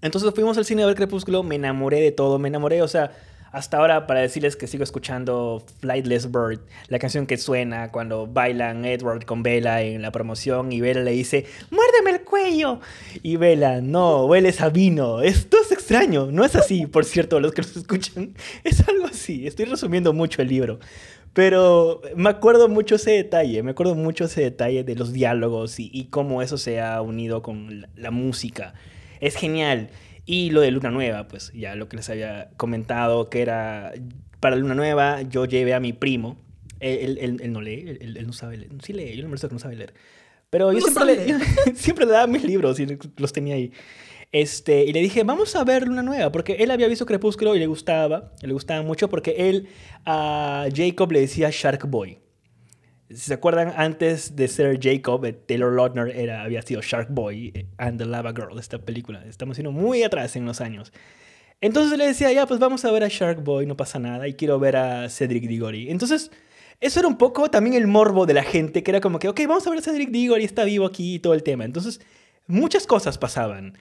entonces fuimos al cine a Crepúsculo, me enamoré de todo, me enamoré, o sea, hasta ahora para decirles que sigo escuchando Flightless Bird, la canción que suena cuando bailan Edward con Bella en la promoción y Bella le dice, muérdeme el cuello. Y Bella, no, hueles a vino. Esto es extraño, no es así, por cierto, los que los escuchan. Es algo así, estoy resumiendo mucho el libro. Pero me acuerdo mucho ese detalle, me acuerdo mucho ese detalle de los diálogos y, cómo eso se ha unido con la música. Es genial. Y lo de Luna Nueva, pues ya lo que les había comentado, que era para Luna Nueva, yo llevé a mi primo. Él, él- él- no lee, él, él- no sabe leer. Sí lee, yo no me que no sabe leer. Pero yo No siempre le, siempre le daba mis libros y los tenía ahí. Este, y le dije, vamos a ver Luna Nueva, porque él había visto Crepúsculo y le gustaba, le gustaba mucho porque él a Jacob le decía Shark Boy. Si se acuerdan, antes de ser Jacob, eh, Taylor Lautner era, había sido Shark Boy eh, and the Lava Girl, esta película. Estamos yendo muy atrás en los años. Entonces le decía, ya, pues vamos a ver a Shark Boy, no pasa nada, y quiero ver a Cedric Diggory. Entonces, eso era un poco también el morbo de la gente, que era como que, ok, vamos a ver a Cedric Diggory, está vivo aquí y todo el tema. Entonces, muchas cosas pasaban.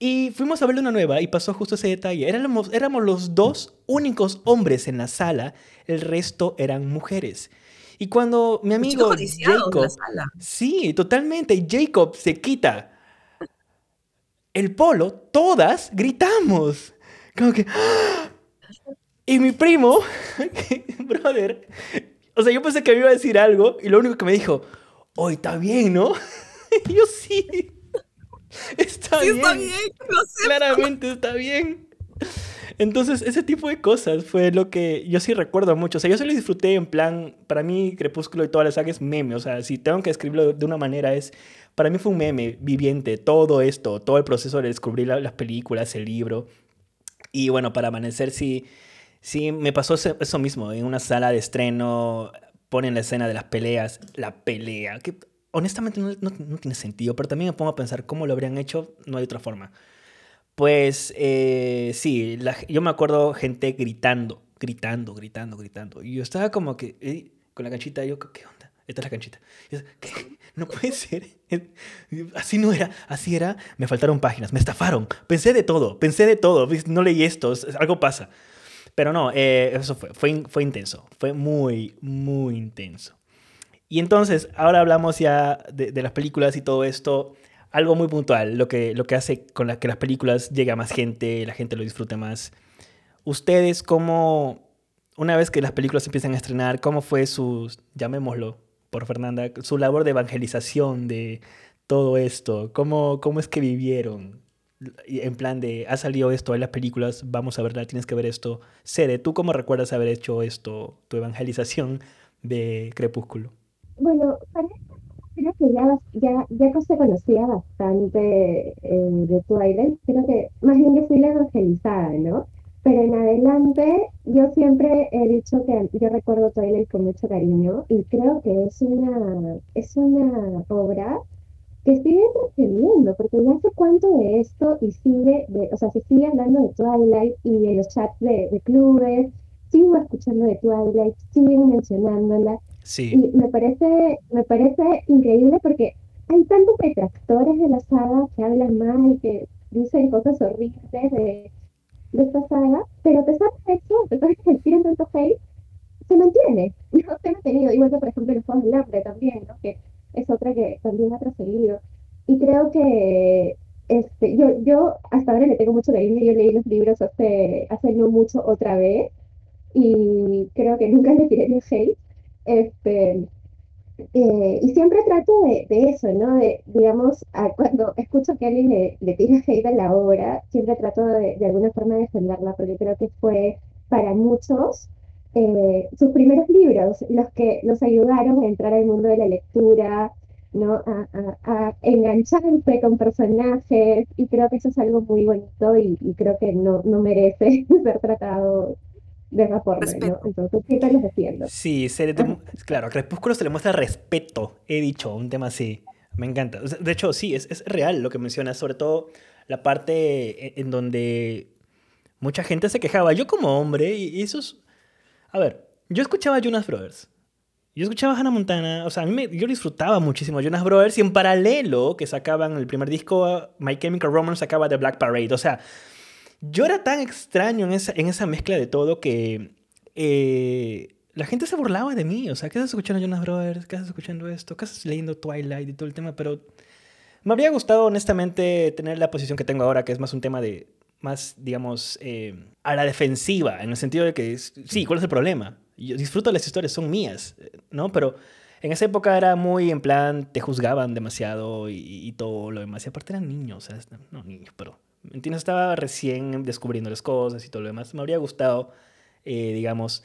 Y fuimos a ver una nueva y pasó justo ese detalle. Éramos, éramos los dos únicos hombres en la sala, el resto eran mujeres. Y cuando mi amigo Jacob la sala. Sí, totalmente. Y Jacob se quita el polo, todas gritamos. Como que. ¡ah! Y mi primo, brother, o sea, yo pensé que me iba a decir algo y lo único que me dijo, hoy está bien, ¿no? Y yo sí. Está Sí, bien. está bien. Claramente está bien. Entonces, ese tipo de cosas fue lo que yo sí recuerdo mucho. O sea, yo se lo disfruté en plan, para mí Crepúsculo y toda la saga es meme. O sea, si tengo que escribirlo de una manera es, para mí fue un meme viviente, todo esto, todo el proceso de descubrir la- las películas, el libro. Y bueno, para amanecer sí, sí me pasó eso mismo. En una sala de estreno ponen la escena de las peleas, la pelea, que honestamente no, no- no tiene sentido, pero también me pongo a pensar cómo lo habrían hecho, no hay otra forma. Pues eh, sí, la- yo me acuerdo gente gritando, gritando, gritando, gritando. Y yo estaba como que eh, con la canchita, yo, ¿qué onda? Esta es la canchita. Yo, ¿qué? No puede ser. Así no era, así era. Me faltaron páginas, me estafaron. Pensé de todo, pensé de todo. No leí esto, es- algo pasa. Pero no, eh, eso fue, fue, fue intenso. Fue muy, muy intenso. Y entonces, ahora hablamos ya de, de las películas y todo esto. Algo muy puntual, lo que, lo que hace con la, que las películas llegue a más gente, la gente lo disfrute más. Ustedes, ¿cómo, una vez que las películas empiezan a estrenar, cómo fue su, llamémoslo por Fernanda, su labor de evangelización de todo esto? ¿Cómo, cómo es que vivieron? En plan de, ha salido esto en las películas, vamos a verla, tienes que ver esto. Sede, ¿tú cómo recuerdas haber hecho esto, tu evangelización de Crepúsculo? Bueno, para esto creo que ya, ya, ya se conocía bastante eh, de Twilight. Creo que más bien yo fui la evangelizada, ¿no? Pero en adelante yo siempre he dicho que yo recuerdo Twilight con mucho cariño y creo que es una, es una obra que sigue entreteniendo, porque ya hace cuánto de esto y sigue, de, o sea, se sigue hablando de Twilight y en los chats de, de clubes, sigo escuchando de Twilight, siguen mencionándola. Sí, Y me parece, me parece increíble porque hay tantos detractores de la saga que hablan mal, que dicen cosas horribles de, de esta saga, pero a pesar de eso, a pesar de que tienen tanto hate, se mantiene, no se ha mantenido, igual que por ejemplo los Juegos del Hambre también, ¿no? que es otra que también ha trascendido. Y creo que este, yo, yo hasta ahora le tengo mucho cariño, yo leí los libros hace, hace no mucho otra vez y creo que nunca le tiré el hate. Este, eh, y siempre trato de, de, eso, ¿no? De, digamos, cuando escucho que alguien le, le tira hate a la obra, siempre trato de, de alguna forma defenderla, porque creo que fue para muchos eh, sus primeros libros los que los ayudaron a entrar al mundo de la lectura, ¿no? A, a, a engancharse con personajes, y creo que eso es algo muy bonito y, y creo que no, no merece ser tratado de esa forma, ¿no? Entonces siempre los defiendo. Sí, se le claro, a Crepúsculo se le muestra respeto, he dicho, un tema así. Me encanta. De hecho, sí, es, es real lo que mencionas, sobre todo la parte e- en donde mucha gente se quejaba. Yo como hombre, y y eso es... A ver, yo escuchaba a Jonas Brothers. Yo escuchaba a Hannah Montana, o sea, a mí me- yo disfrutaba muchísimo a Jonas Brothers y en paralelo que sacaban el primer disco, My Chemical Romance sacaba The Black Parade. O sea, yo era tan extraño en esa, en esa mezcla de todo que eh, la gente se burlaba de mí. O sea, ¿qué estás escuchando Jonas Brothers? ¿Qué estás escuchando esto? ¿Qué estás leyendo Twilight y todo el tema? Pero me habría gustado, honestamente, tener la posición que tengo ahora, que es más un tema de, más, digamos, eh, a la defensiva, en el sentido de que, sí, ¿cuál es el problema? Yo disfruto las historias, son mías, ¿no? Pero en esa época era muy en plan, te juzgaban demasiado y, y todo lo demás. Y aparte eran niños, o sea, no niños, pero, ¿me entiendes? Estaba recién descubriendo las cosas y todo lo demás. Me habría gustado, eh, digamos,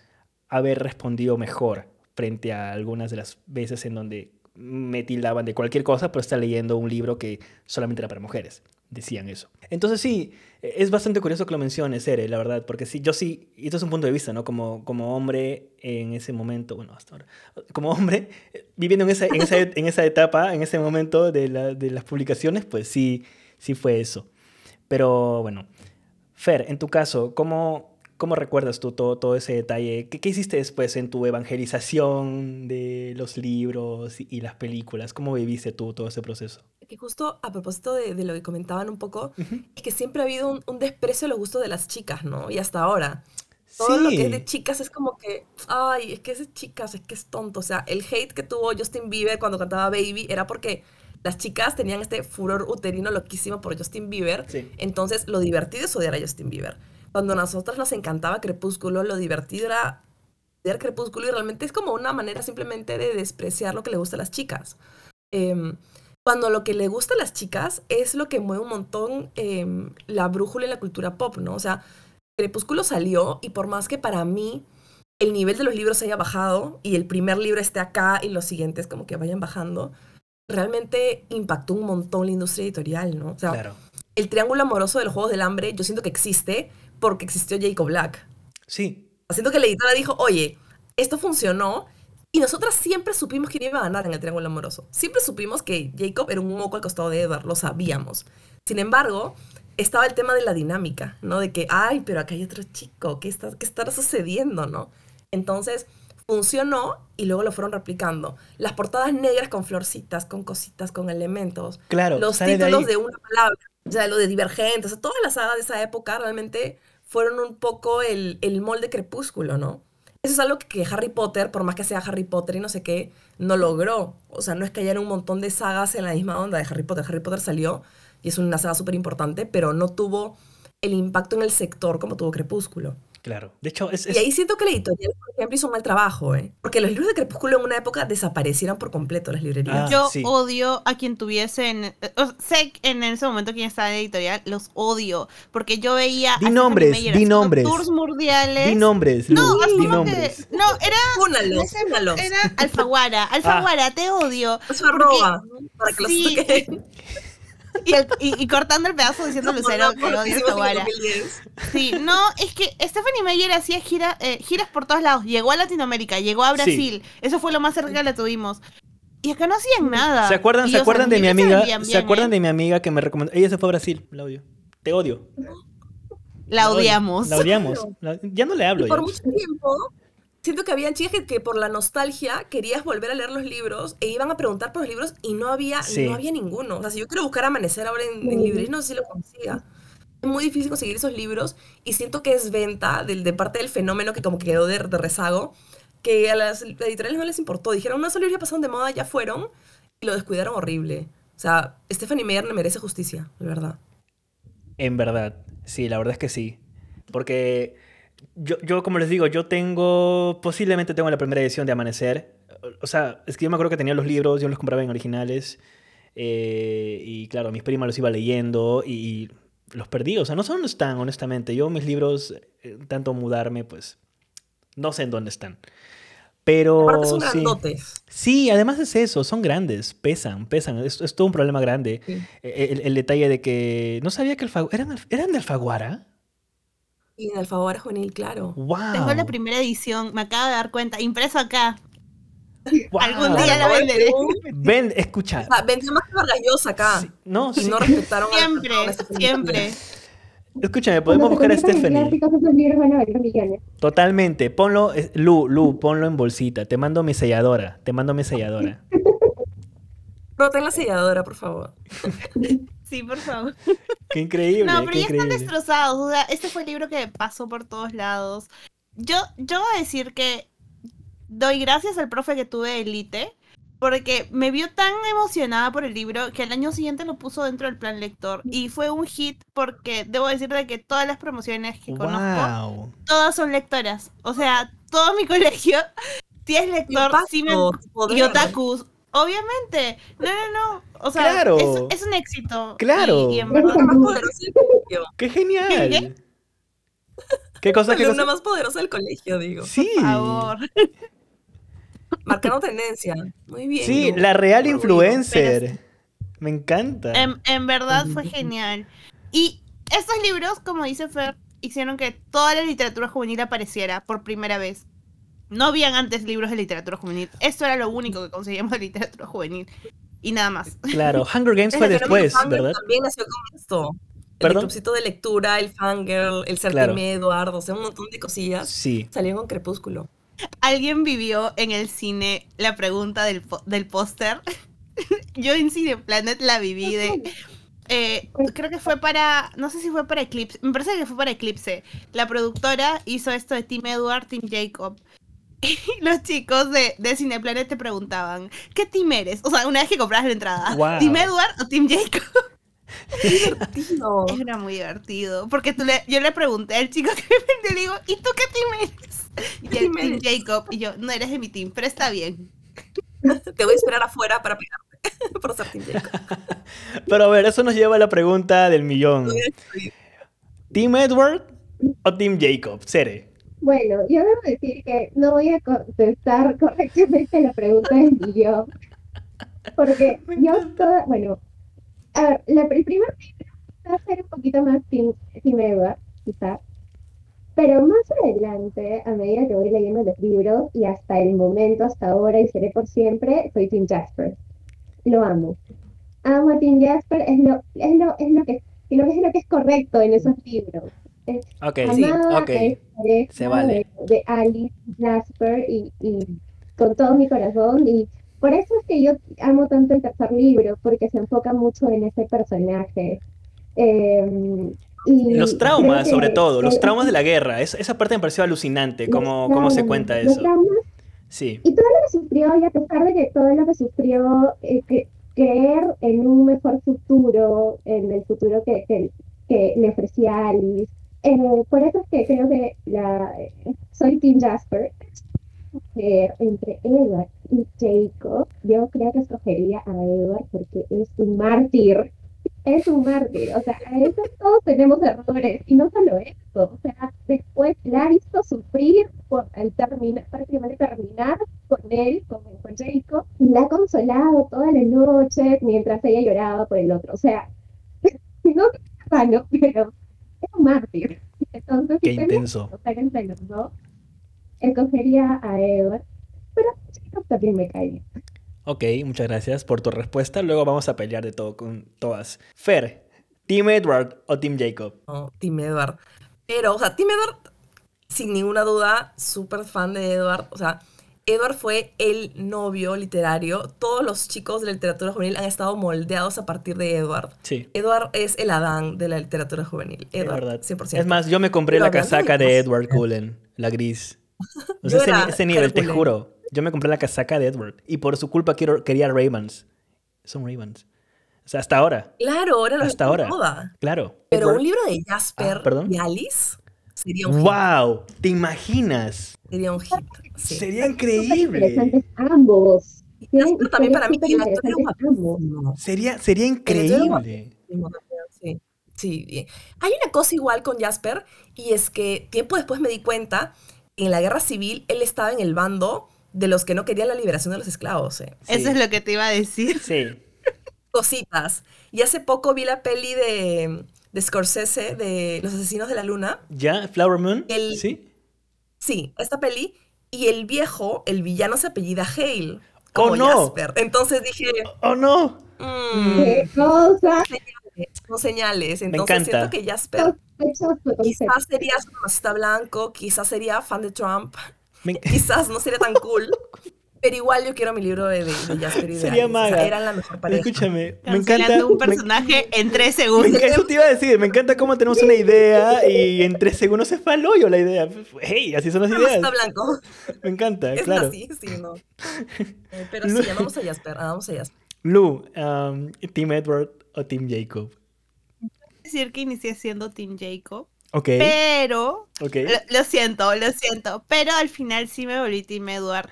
haber respondido mejor frente a algunas de las veces en donde me tildaban de cualquier cosa, pero está leyendo un libro que solamente era para mujeres. Decían eso. Entonces sí, es bastante curioso que lo menciones, Ere, la verdad, porque sí, yo sí, y esto es un punto de vista, ¿no? Como, como hombre en ese momento, bueno, hasta ahora, como hombre, eh, viviendo en esa, en esa, en esa etapa, en ese momento de, la, de las publicaciones, pues sí, sí fue eso. Pero bueno, Fer, en tu caso, ¿cómo, cómo recuerdas tú todo, todo ese detalle? ¿Qué, ¿Qué, hiciste después en tu evangelización de los libros y, y, las películas? ¿Cómo viviste tú todo ese proceso? Que justo a propósito de, de lo que comentaban un poco, uh -huh. es que siempre ha habido un, un, desprecio a los gustos de las chicas, ¿no? Y hasta ahora. Todo sí. lo que es de chicas es como que, ay, es que es de chicas, es que es tonto. O sea, el hate que tuvo Justin Bieber cuando cantaba Baby era porque las chicas tenían este furor uterino loquísimo por Justin Bieber. Sí. Entonces, lo divertido es odiar a Justin Bieber. Cuando a nosotras nos encantaba Crepúsculo, lo divertido era odiar Crepúsculo y realmente es como una manera simplemente de despreciar lo que le gusta a las chicas. Eh, cuando lo que le gusta a las chicas es lo que mueve un montón eh, la brújula en la cultura pop, ¿no? O sea, Crepúsculo salió y por más que para mí el nivel de los libros haya bajado y el primer libro esté acá y los siguientes como que vayan bajando, realmente impactó un montón la industria editorial, ¿no? O sea, claro. el triángulo amoroso de los Juegos del Hambre yo siento que existe porque existió Jacob Black. Sí. Siento que la editora dijo, oye, esto funcionó y nosotras siempre supimos quién iba a ganar en el triángulo amoroso. Siempre supimos que Jacob era un moco al costado de Edward, lo sabíamos. Sin embargo, estaba el tema de la dinámica, ¿no? De que, ay, pero acá hay otro chico, ¿qué, está, qué estará sucediendo, no? Entonces, funcionó y luego lo fueron replicando. Las portadas negras con florcitas, con cositas, con elementos. Claro, Los títulos de, de, una palabra, o sea, lo de Divergente, o sea, todas las sagas de esa época realmente fueron un poco el, el molde crepúsculo, ¿no? Eso es algo que Harry Potter, por más que sea Harry Potter y no sé qué, no logró. O sea, no es que haya un montón de sagas en la misma onda de Harry Potter. Harry Potter salió y es una saga súper importante, pero no tuvo el impacto en el sector como tuvo Crepúsculo. Claro. De hecho, es, es... Y ahí siento que la editorial, por ejemplo, hizo un mal trabajo, ¿eh? Porque los libros de Crepúsculo en una época desaparecieron por completo las librerías. Ah, Yo sí. odio a quien tuviesen... O sea, sé en ese momento quién estaba en la editorial, los odio. Porque yo veía... Di nombres, di nombres. Tours mundiales. Di nombres, No, Luz, di como nombres. que... No, era... Únalo, únalo. Era Alfaguara. Alfaguara, ah. te odio. Eso arroba, para que sí. los toquen. Y, el, y, y, cortando el pedazo diciendo a Lucero que odia esta vara. Sí, no, es que Stephanie Meyer hacía gira, eh, giras por todos lados. Llegó a Latinoamérica, llegó a Brasil. Sí. Eso fue lo más cerca que la tuvimos. Y acá no hacían nada. ¿Se acuerdan, y, ¿se acuerdan de mi amiga? Bien, ¿Se acuerdan ¿eh? de mi amiga que me recomendó? Ella se fue a Brasil, la odio. Te odio. La, la odiamos. La odiamos. La, ya no le hablo. Y por ya. mucho tiempo siento que había chicas que, que, por la nostalgia querías volver a leer los libros e iban a preguntar por los libros y no había, sí. no había ninguno. O sea, si yo quiero buscar Amanecer ahora en, en librería, no sé si lo consiga. es muy difícil conseguir esos libros y siento que es venta del, de parte del fenómeno que como que quedó de, de rezago, que a las editoriales no les importó. Dijeron, no, esos libros ya pasaron de moda, ya fueron, y lo descuidaron horrible. O sea, Stephanie Meyer le merece justicia, de verdad. En verdad, sí, la verdad es que sí. Porque yo, yo, como les digo, yo tengo, posiblemente tengo la primera edición de Amanecer. O sea, es que yo me acuerdo que tenía los libros, yo los compraba en originales. eh, y claro, mis primas los iba leyendo y, los perdí. O sea, no sé dónde están, honestamente. Yo mis libros, eh, tanto mudarme, pues no sé en dónde están. Pero Aparte son sí. grandotes. Sí, además es eso, son grandes, pesan, pesan. Es, es todo un problema grande. Sí. Eh, El, el detalle de que no sabía que Alfaguara, ¿eran, ¿eran de Alfaguara? Y en Alfaguara Juvenil, claro. ¡Wow! Tengo la primera edición, me acabo de dar cuenta, impreso acá. ¡Wow! algún día la venderé. Ven, escucha. O sea, vendió más que Vargas acá. Sí, no, Y sí. no respetaron a- Siempre, a siempre. Escúchame, podemos buscar a Stephanie. Totalmente. Ponlo, eh, Lu, Lu, ponlo en bolsita. Te mando mi selladora. Te mando mi selladora. Roten la selladora, por favor. Sí, por favor. Qué increíble. No, pero qué ya están increíble. destrozados. O sea, este fue el libro que pasó por todos lados. Yo, yo voy a decir que doy gracias al profe que tuve de Elite, porque me vio tan emocionada por el libro que al año siguiente lo puso dentro del plan lector. Y fue un hit porque debo decir de que todas las promociones que conozco, Wow. todas son lectoras. O sea, todo mi colegio, si es lector, sí me, y otakus. Obviamente. No, no, no. O sea, Claro. es, es un éxito. Claro. Y, y en verdad. más poderosa del colegio. ¡Qué genial! ¿Qué? ¿Qué cosa? La ¿Qué alumna cosa? más poderosa del colegio, digo. Sí. Por favor. Marcando tendencia. Muy bien. Sí, la real Muy influencer. Me encanta. En, en verdad fue genial. Y estos libros, como dice Fer, hicieron que toda la literatura juvenil apareciera por primera vez. No habían antes libros de literatura juvenil. Esto era lo único que conseguíamos de literatura juvenil. Y nada más. Claro, Hunger Games fue después, ¿verdad? También nació con esto. El clubcito de lectura, el fangirl, el Claro. Certime Eduardo, o sea, un montón de cosillas. Sí. Salieron con Crepúsculo. Alguien vivió en el cine la pregunta del, del póster. Yo en Cineplanet la viví de... eh, creo que fue para, no sé si fue para Eclipse, me parece que fue para Eclipse. La productora hizo esto de Team Edward, Team Jacob. Y los chicos de, de Cineplanet te preguntaban, ¿qué team eres? O sea, una vez que compras la entrada, Wow. ¿Team Edward o Team Jacob? Divertido. Era muy divertido, porque tú le, yo le pregunté al chico que me vendió, le digo, ¿y tú qué team eres? Y ¿Qué él, team? Jacob, y yo, no eres de mi team, pero está bien. Te voy a esperar afuera para pegarte. por ser Team Jacob. Pero a ver, eso nos lleva a la pregunta del millón. ¿Team Edward o Team Jacob? Sere. Bueno, yo debo decir que no voy a contestar correctamente la pregunta del millón. Porque yo toda, bueno, a ver, la, el primer libro va a ser un poquito más Edward, quizás. Pero más adelante, a medida que voy leyendo los libros y hasta el momento, hasta ahora y seré por siempre, soy Team Jasper. Lo amo. Amo a Team Jasper, es lo, es lo, es lo que, lo que es lo que es correcto en esos libros. Es Ok, Sí, ok. Se vale. De, de Alice Jasper y, y con todo mi corazón y por eso es que yo amo tanto el tercer libro porque se enfoca mucho en ese personaje Eh, y Los traumas, que sobre todo, los traumas de la guerra. Es- esa parte me pareció alucinante, cómo, cómo se cuenta los eso. traumas Sí, y todo lo que sufrió, y a pesar de que todo lo que sufrió, eh, que- creer en un mejor futuro, en el futuro que, que, que le ofrecía Alice. Eh, por eso es que creo que la, soy Team Jasper. Eh, entre Edward y Jacob, yo creo que escogería a Edward porque es un mártir. Es un mártir. O sea, a veces todos tenemos errores. Y no solo eso. O sea, después la ha visto sufrir por al terminar, prácticamente terminar con él, con, con Jacob, y la ha consolado toda la noche mientras ella lloraba por el otro. O sea, no es malo, pero un mártir. Entonces, qué si intenso. entre los dos, escogería a Edward, pero Jacob también me cae bien. Ok, muchas gracias por tu respuesta. Luego vamos a pelear de todo con todas. Fer, ¿Team Edward o Team Jacob? No, Team Edward. Pero, o sea, Team Edward, sin ninguna duda, súper fan de Edward. O sea, Edward fue el novio literario. Todos los chicos de la literatura juvenil han estado moldeados a partir de Edward. Sí. Edward es el Adán de la literatura juvenil. Es Edward, verdad. 100%. Es más, yo me compré Pero la casaca de Edward Cullen, la gris. O sea, ese, ese nivel, te juro. Yo me compré la casaca de Edward. Y por su culpa quiero, quería Ravens. Son Ravens. O sea, hasta ahora. Claro, era la Hasta ahora. moda. Claro. Pero Edward- un libro de Jasper Ah, y Alice sería un hit. ¡Wow! ¿Te imaginas? Sería un hit. Sí. Sería increíble. ambos. Jasper también para mí. Sería, increíble. Sí, sí. Hay una cosa igual con Jasper, y es que tiempo después me di cuenta que en la guerra civil él estaba en el bando de los que no querían la liberación de los esclavos. eh. Sí. Eso es lo que te iba a decir. Sí. Cositas. Y hace poco vi la peli de, de Scorsese, de Los Asesinos de la Luna. ¿Ya? ¿Flower Moon? El- Sí. Sí, esta peli. Y el viejo, el villano se apellida Hale. Como ¡Oh, no! Jasper. Entonces dije, ¡Oh, no! mm, Qué cosa. son señales. Me Entonces encanta. siento que Jasper quizás sería supremacista blanco, quizás sería fan de Trump, Me- quizás no sería tan cool. Pero igual yo quiero mi libro de, de, de Jasper y de Sería Alice. O sea, maga. eran la mejor pareja. Escúchame, me encanta. un me- personaje en tres segundos. eso te iba a decir, me encanta cómo tenemos una idea y en tres segundos se fue al hoyo la idea. ¡Hey! Así son las ideas. Supremacista blanco. Me encanta, Es claro. así, sí, no. Eh, pero sí, llamamos a Jasper, amamos a Jasper. Lu, um, ¿Team Edward o Team Jacob? decir que inicié siendo Team Jacob, Ok, pero ok. lo, lo siento, lo siento, pero al final sí me volví Team Edward.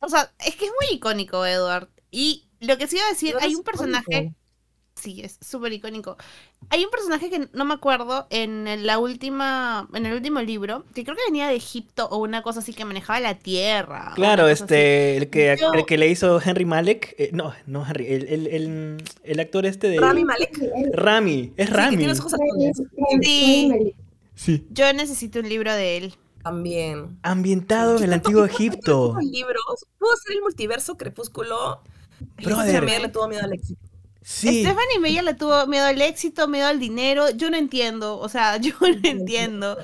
O sea, es que es muy icónico Edward. Y lo que sí iba a decir, Edward hay un personaje, icónico. sí, es súper icónico. Hay un personaje que no me acuerdo en el- la última, en el último libro, que creo que venía de Egipto o una cosa así que manejaba la tierra. Claro, así. este, el que, Yo- el que le hizo Henry Malek, eh, no, no Henry, el, el, el, el actor este de... Rami Malek. Rami, es Sí, que Rami. tiene los ojos azules. Sí. Sí. Yo necesito un libro de él. También. Ambientado en el antiguo Egipto. Los libros. Pudo ser el multiverso Crepúsculo. Brother. Le tuvo miedo al éxito. Sí. Stephanie Meyer le tuvo miedo al éxito, miedo al dinero. Yo no entiendo, o sea, yo no entiendo.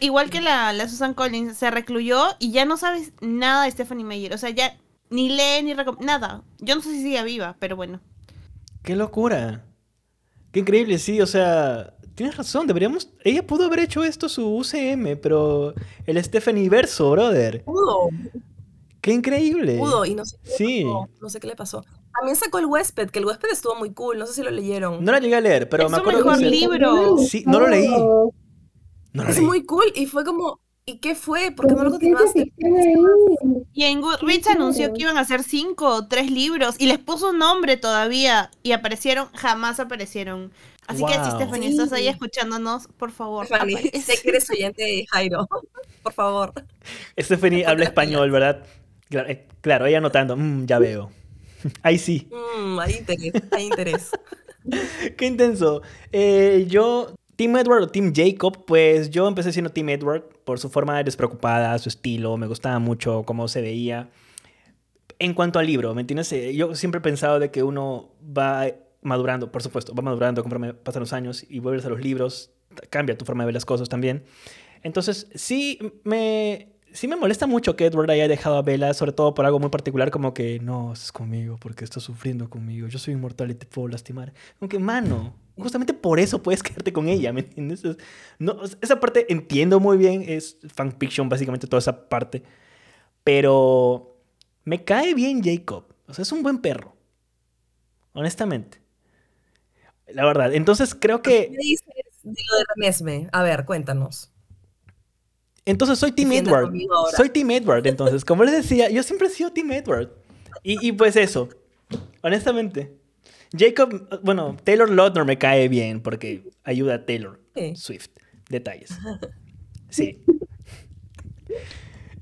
Igual que la, la Susan Collins, se recluyó y ya no sabes nada de Stephanie Meyer. O sea, ya ni lee ni recom- nada. Yo no sé si sigue viva, pero bueno. Qué locura. Qué increíble, sí, o sea, tienes razón, deberíamos... Ella pudo haber hecho esto su UCM, pero el Stephanie Verso, brother. Pudo, Qué increíble. pudo. Y no sé qué le Sí. pasó. No sé qué le pasó. También sacó el huésped, que el huésped estuvo muy cool. No sé si lo leyeron. No la llegué a leer, pero Es me acuerdo mejor que... se- libro. Sí, no lo leí. No lo es leí. muy cool. Y fue como, ¿y qué fue? ¿Por qué no lo continuaste? Y en Goodreads anunció que iban a hacer cinco o tres libros y les puso un nombre todavía. Y aparecieron, jamás aparecieron. Así que si. Stephanie Sí. estás ahí escuchándonos, por favor. Aparece. sé que eres oyente de Jairo. Por favor. Stephanie habla español, ¿verdad? Claro, eh, claro, ella anotando. "Mm, ya veo. Ahí sí. Mm, hay interés, hay interés. Qué intenso. Eh, yo, Team Edward o Team Jacob, pues yo empecé siendo Team Edward por su forma despreocupada, su estilo, me gustaba mucho cómo se veía. En cuanto al libro, ¿me entiendes? Eh, Yo siempre he pensado de que uno va madurando, por supuesto, va madurando conforme pasan los años y vuelves a los libros, cambia tu forma de ver las cosas también. Entonces, sí me, sí me molesta mucho que Edward haya dejado a Bella, sobre todo por algo muy particular, como que no estás conmigo porque estás sufriendo conmigo. Yo soy inmortal y te puedo lastimar. Como que, mano, justamente por eso puedes quedarte con ella, ¿me entiendes? Es- no, esa parte entiendo muy bien, es fanfiction, básicamente toda esa parte. Pero me cae bien Jacob. O sea, es un buen perro. Honestamente. La verdad. Entonces creo ¿Qué que. dices de lo de Renesme? A ver, cuéntanos. Entonces soy Team Edward. Soy Team Edward, entonces. Como les decía, yo siempre he sido Team Edward. Y, y pues eso. Honestamente. Jacob, bueno, Taylor Lautner me cae bien porque ayuda a Taylor. Swift. Detalles. Sí.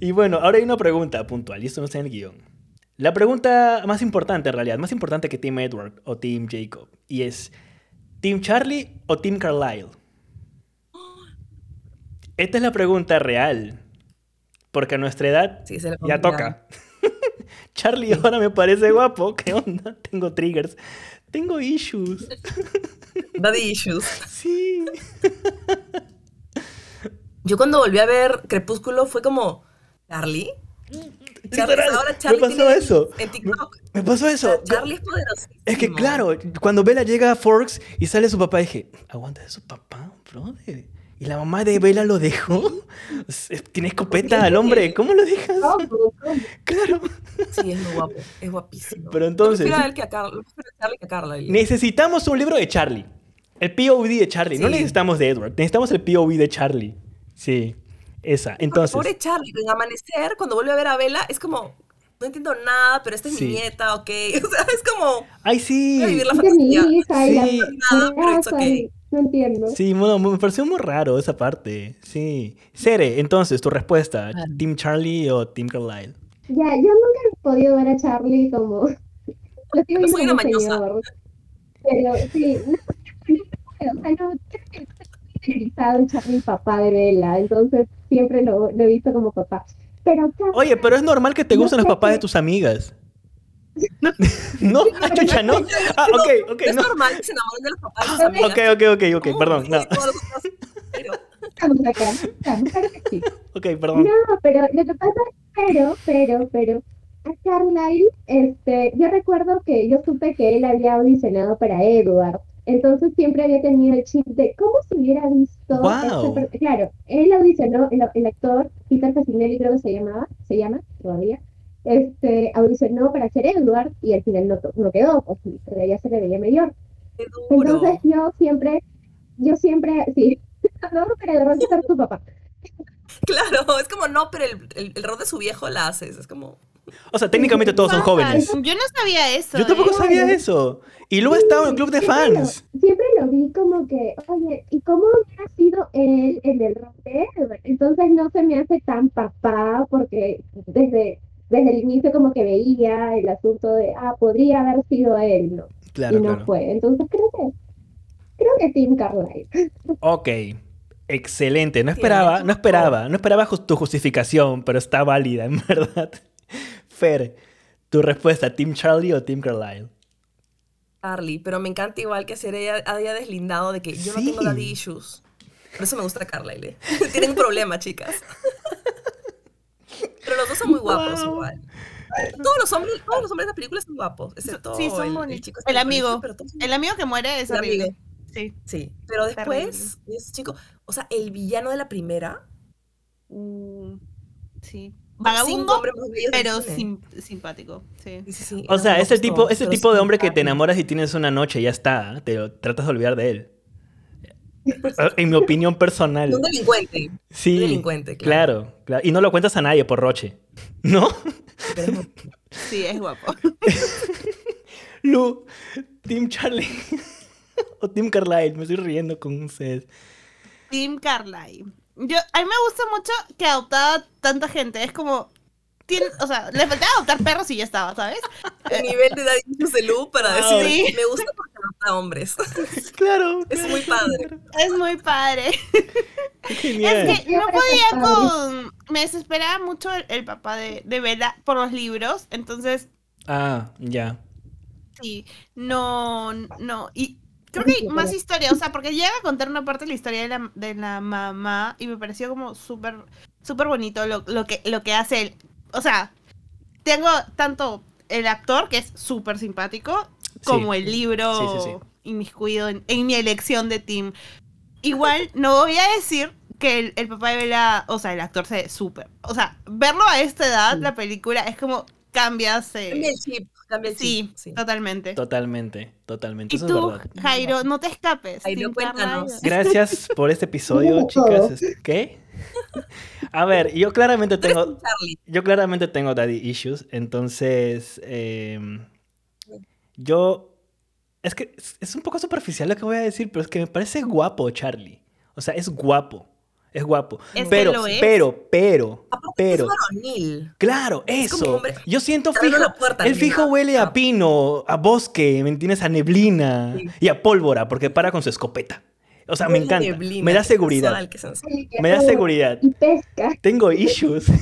Y bueno, ahora hay una pregunta puntual, y esto no está en el guion. La pregunta más importante, en realidad, más importante que Team Edward o Team Jacob, y es: ¿Team Charlie o Team Carlyle? Esta es la pregunta real. Porque a nuestra edad Sí, se le ya toca. Charlie ahora me parece guapo. ¿Qué onda? Tengo triggers. Tengo issues. Daddy issues. Sí. Yo cuando volví a ver Crepúsculo fue como, ¿Charlie? Charlie, Literal, ahora me Charlie pasó tiene eso. En TikTok. Me pasó eso. Charlie es poderosísimo. Es que claro, cuando Bella llega a Forks y sale su papá, dije, aguanta de su papá, brother. Y la mamá de Bella lo dejó. Es- Tiene escopeta al hombre, ¿cómo lo dejas? Claro. Sí, es muy guapo. Es guapísimo. Pero entonces- Yo prefiero a él que a Carla. prefiero a Charlie que a Carla. Necesitamos un libro de Charlie. El POV de Charlie. No necesitamos de Edward. Necesitamos el POV de Charlie. Sí. Esa. Entonces. Pobre Charlie, en Amanecer, cuando vuelve a ver a Bella, es como, no entiendo nada, pero esta es Sí. mi nieta, ok. O sea, es como, Ay, sí. voy a vivir la Es fantasía. Sí. la Nada, pero okay. y no entiendo. Sí, bueno, me pareció muy raro esa parte. Sí. Sere, entonces, tu respuesta: Claro. ¿Team Charlie o Team Carlyle? Ya, yo nunca he podido ver a Charlie como. Lo sigo soy una mañosa. Pero sí, no, o sea, no, creo que está interiorizado en Charlie, papá de Bella, entonces siempre lo, lo he visto como papá. Pero Oye, pero es normal que te No gusten los papás de tus amigas. ¿No? Ah, chucha, ¿no? Ah, ok, ok, es no. normal que se enamoren de los papás Ah. Ok, ok, ok, ok, perdón. No. Ok, perdón. No, pero lo que pasa, pero, pero, pero, a Carlyle, este, yo recuerdo que yo supe que él había audicionado para Edward, entonces siempre había tenido el chip de cómo se hubiera visto. Esta per- claro, él audicionó, el, el actor Peter Facinelli creo que se llamaba, se llama todavía, este, audicionó para ser Edward y al final no, to- no quedó, pues, pero ya se le veía mayor. Qué duro. Entonces yo siempre, yo siempre, sí, no, pero el rol de ser tu papá. Claro, es como, no, pero el, el, el rol de su viejo la haces. Es como, O sea, técnicamente todos son jóvenes. Yo no sabía eso. Yo tampoco ¿eh? sabía eso. Y luego estaba en el club de Siempre lo- fans. Siempre lo vi como que, oye, ¿y cómo hubiera sido él en el rol de Edward? Entonces no se me hace tan papá porque desde, desde el inicio como que veía el asunto de, ah, podría haber sido él, ¿no? Claro, y no claro. fue. Entonces creo que, creo que Tim Carlyle. Ok. Excelente. No esperaba, no esperaba, no esperaba jus- tu justificación, pero está válida, en verdad. Fer, tu respuesta, ¿Team Charlie o Team Carlyle? Charlie, pero me encanta igual que ser ella haya deslindado de que yo no tengo daddy issues. Por eso me gusta Carlyle. Tienen un problema, chicas. Pero los dos son muy guapos Wow. igual. Todos los hombres, todos los hombres de la película son guapos, excepto Sí, son el, el chico. Amigo. El amigo que muere es el horrible. amigo. Sí. Sí, pero después, ese chico, o sea, el villano de la primera, Mm, sí. Vagabundo, pero sim- simpático. Sí. Sí, O sea, ese tipo, ese tipo de hombre que te enamoras y tienes una noche y ya está. Te lo- tratas de olvidar de él. En mi opinión personal. Un delincuente. Sí. un delincuente, claro. Claro, claro. Y no lo cuentas a nadie por Roche. ¿No? Pero Sí, es guapo. Lu, Team Charlie o Team Carlyle. Me estoy riendo con ustedes. Tim Carlyle. Yo, a mí me gusta mucho que adoptaba tanta gente. Es como. Tiene- o sea, le faltaba adoptar perros y ya estaba, ¿sabes? el nivel de daddy issues de Lu para Wow. decir, Sí. me gusta porque adopta hombres. Claro. Es claro, muy padre. Es muy padre. Genial. Es que no podía con. Me desesperaba mucho el, el papá de, de Bella por los libros. Entonces, Ah, ya. sí, no, no. Y creo que hay más historia. O sea, porque llega a contar una parte de la historia de la, de la mamá. Y me pareció como súper, súper bonito lo, lo, que, lo que hace él. O sea, tengo tanto el actor, que es súper simpático, como el libro Sí, sí, sí. inmiscuido en, en mi elección de Tim. Igual, no voy a decir que el, el papá de Bella, o sea, el actor se ve súper. O sea, verlo a esta edad, Sí. la película, es como cambias. Cambia el chip, cambia el sí, totalmente. Totalmente, totalmente. Y Eso tú, es verdad. Jairo, no te escapes. Jairo, cuéntanos. Gracias por este episodio, chicas. ¿Qué? A ver, yo claramente tengo, yo claramente tengo daddy issues, entonces em, yo es que es, es un poco superficial lo que voy a decir, pero es que me parece guapo Charlie. O sea, es guapo, es guapo. Es que pero, lo es. pero, pero, Aparte pero, es varonil. claro, Es como eso. hombre- Yo siento fijo, puerta, el fijo huele a pino, a bosque, ¿me entiendes? A neblina Sí. y a pólvora, porque para con su escopeta. O sea, me encanta, neblina, me da seguridad. sensual, qué sensual. Me da seguridad. Y pesca. Tengo issues.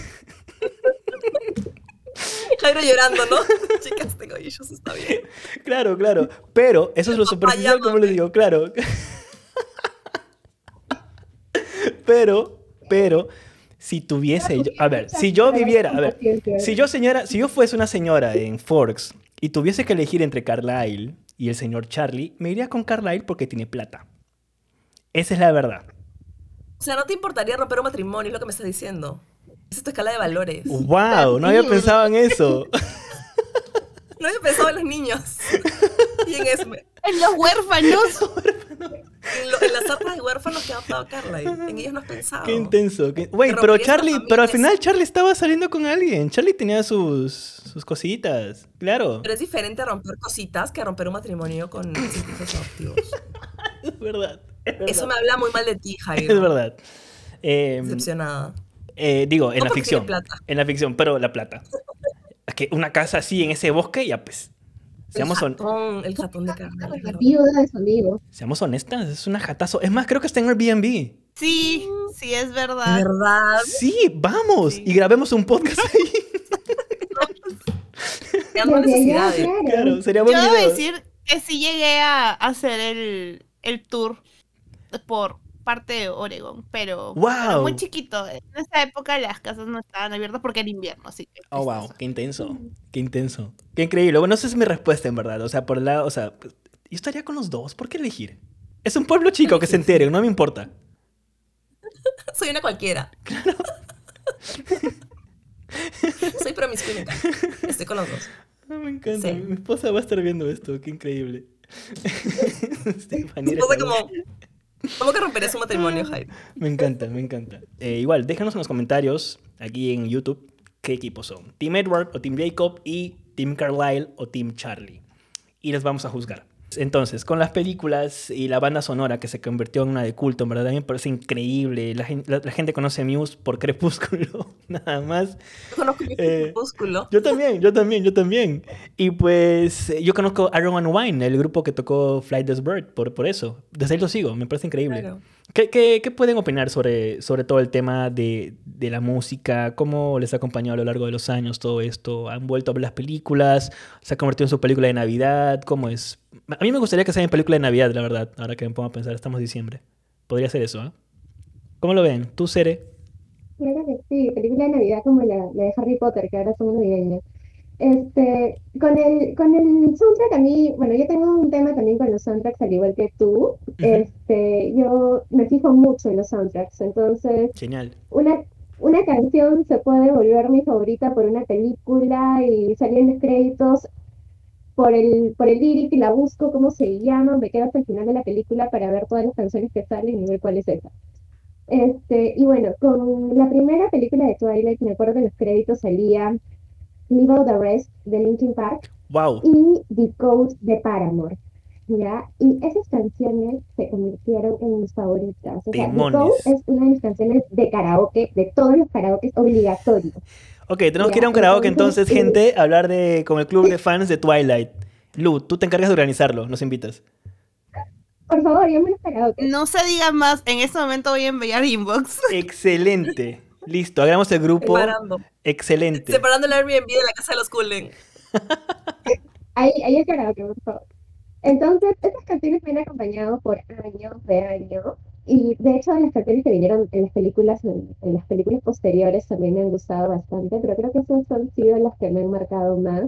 Jairo llorando, ¿no? Chicas, tengo issues, está bien. claro, claro. Pero eso es lo superficial, como les digo, claro. Pero, pero, si tuviese, yo- a ver, si yo viviera, a ver, si yo señora, si yo fuese una señora en Forks y tuviese que elegir entre Carlyle y el señor Charlie, me iría con Carlyle porque tiene plata. Esa es la verdad. O sea, no te importaría romper un matrimonio, es lo que me estás diciendo. Es tu escala de valores. Wow, no había pensado en eso. No había pensado en los niños. y en Esme. En los huérfanos. En, lo- en las zapas de huérfanos que ha adoptado Carla. En ellos no has pensado. Qué intenso. qué- Güey, pero Charlie, pero al final Charlie estaba saliendo con alguien. Charlie tenía sus, sus cositas, claro. Pero es diferente romper cositas que romper un matrimonio con sus hijos adoptivos. Es verdad. Es verdad. Eso me habla muy mal de ti, Jairo. Es verdad. Eh, Decepcionada. eh, digo, en No la ficción. plata. En la ficción, pero la plata. Es que una casa así en ese bosque, ya pues. Seamos, el jatón, el jatón de Carla. La viuda de su amigo. seamos honestas, es una jatazo. Es más, creo que está en Airbnb. Sí, sí, es verdad. ¿Verdad? Sí, vamos. Sí. Y grabemos un podcast ahí. Claro. Claro, sería Yo buen debo video. decir que sí llegué a hacer el, el tour por parte de Oregon, pero ¡Wow! era muy chiquito. En esa época las casas no estaban abiertas porque era invierno, así que. Oh, wow, qué intenso. Qué intenso. Qué increíble. Bueno, esa es mi respuesta en verdad. O sea, por el lado, o sea, yo estaría con los dos. ¿Por qué elegir? Es un pueblo chico que se entere, no me importa. Soy una cualquiera. Soy promiscuida. Estoy con los dos. Ah, me encanta. Sí. Mi esposa va a estar viendo esto. Qué increíble. La como, ¿Cómo que romperías un matrimonio, Jairo? Me encanta, me encanta. Eh, igual, déjanos en los comentarios aquí en YouTube qué equipos son. Team Edward o Team Jacob y Team Carlisle o Team Charlie. Y les vamos a juzgar. Entonces, con las películas y la banda sonora que se convirtió en una de culto, en verdad, a mí me parece increíble. La, gen- la- la gente conoce a Muse por Crepúsculo, nada más. Yo conozco Eh, crepúsculo. Yo también, yo también, yo también. Y pues yo conozco Iron and Wine, el grupo que tocó Flight This Bird, por, por eso. Desde ahí lo sigo, me parece increíble. Claro. ¿Qué, pueden opinar sobre, sobre todo el tema de, de la música? ¿Cómo les ha acompañado a lo largo de los años todo esto? ¿Han vuelto a ver las películas? ¿Se ha convertido en su película de Navidad? ¿Cómo es? A mí me gustaría que sea mi película de Navidad, la verdad, ahora que me pongo a pensar, estamos en diciembre. Podría ser eso, ¿ah? ¿Cómo lo ven? ¿Tú, que sí, película de Navidad como la, de Harry Potter, que ahora somos navideños. Este, con el, con el soundtrack a mí, bueno, yo tengo un tema también con los soundtracks al igual que tú. Este, yo me fijo mucho en los soundtracks, entonces Genial. una, una canción se puede volver mi favorita por una película y salir en los créditos por el, por el lyric y la busco cómo se llama, me quedo hasta el final de la película para ver todas las canciones que salen y ver cuál es esa. Este, y bueno, con la primera película de Twilight, me acuerdo que los créditos salía Leave Out the Rest de Linkin Park ¡Wow! y The Code de Paramore. ¿Ya? Y esas canciones se convirtieron en mis favoritas. O sea, The Demonios. Code es una de mis canciones de karaoke, de todos los karaoke obligatorio. Ok, tenemos que ir a un karaoke entonces, entonces, gente, a hablar de con el club de fans de Twilight. Lu, tú te encargas de organizarlo, nos invitas. Por favor, llame los karaoke. No se diga más, en este momento voy a enviar inbox. Excelente. Listo, hagamos el grupo. Separando. Excelente. Separando el Airbnb de la casa de los Cullen. Ahí, ahí el karaoke, por favor. Entonces, esas canciones me han acompañado por años de años. Y de hecho, las canciones que vinieron en las películas, en, en las películas posteriores también me han gustado bastante, pero creo que esas han sido las que me han marcado más.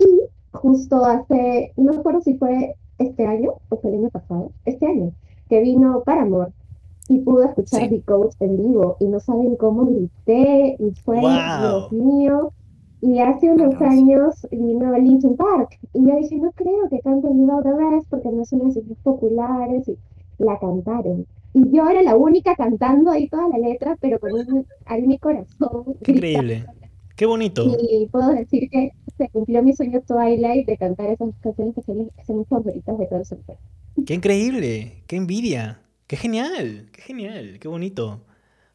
Y justo hace, no me acuerdo si fue este año o fue el año pasado, este año, que vino Paramore y pude escuchar Sí. The Coach en vivo y no saben cómo grité y fue, Wow. Dios mío. Y hace unos años vino Linkin Park y yo dije, no creo que canten Out the Rest porque no son las populares y la cantaron. Y yo era la única cantando ahí toda la letra, pero con un, ahí mi corazón Qué increíble. Qué bonito. Y puedo decir que se cumplió mi sueño Twilight de cantar esas canciones que son, mis favoritas de todo el soundtrack. Qué increíble. Qué envidia. Qué genial. Qué genial. Qué bonito.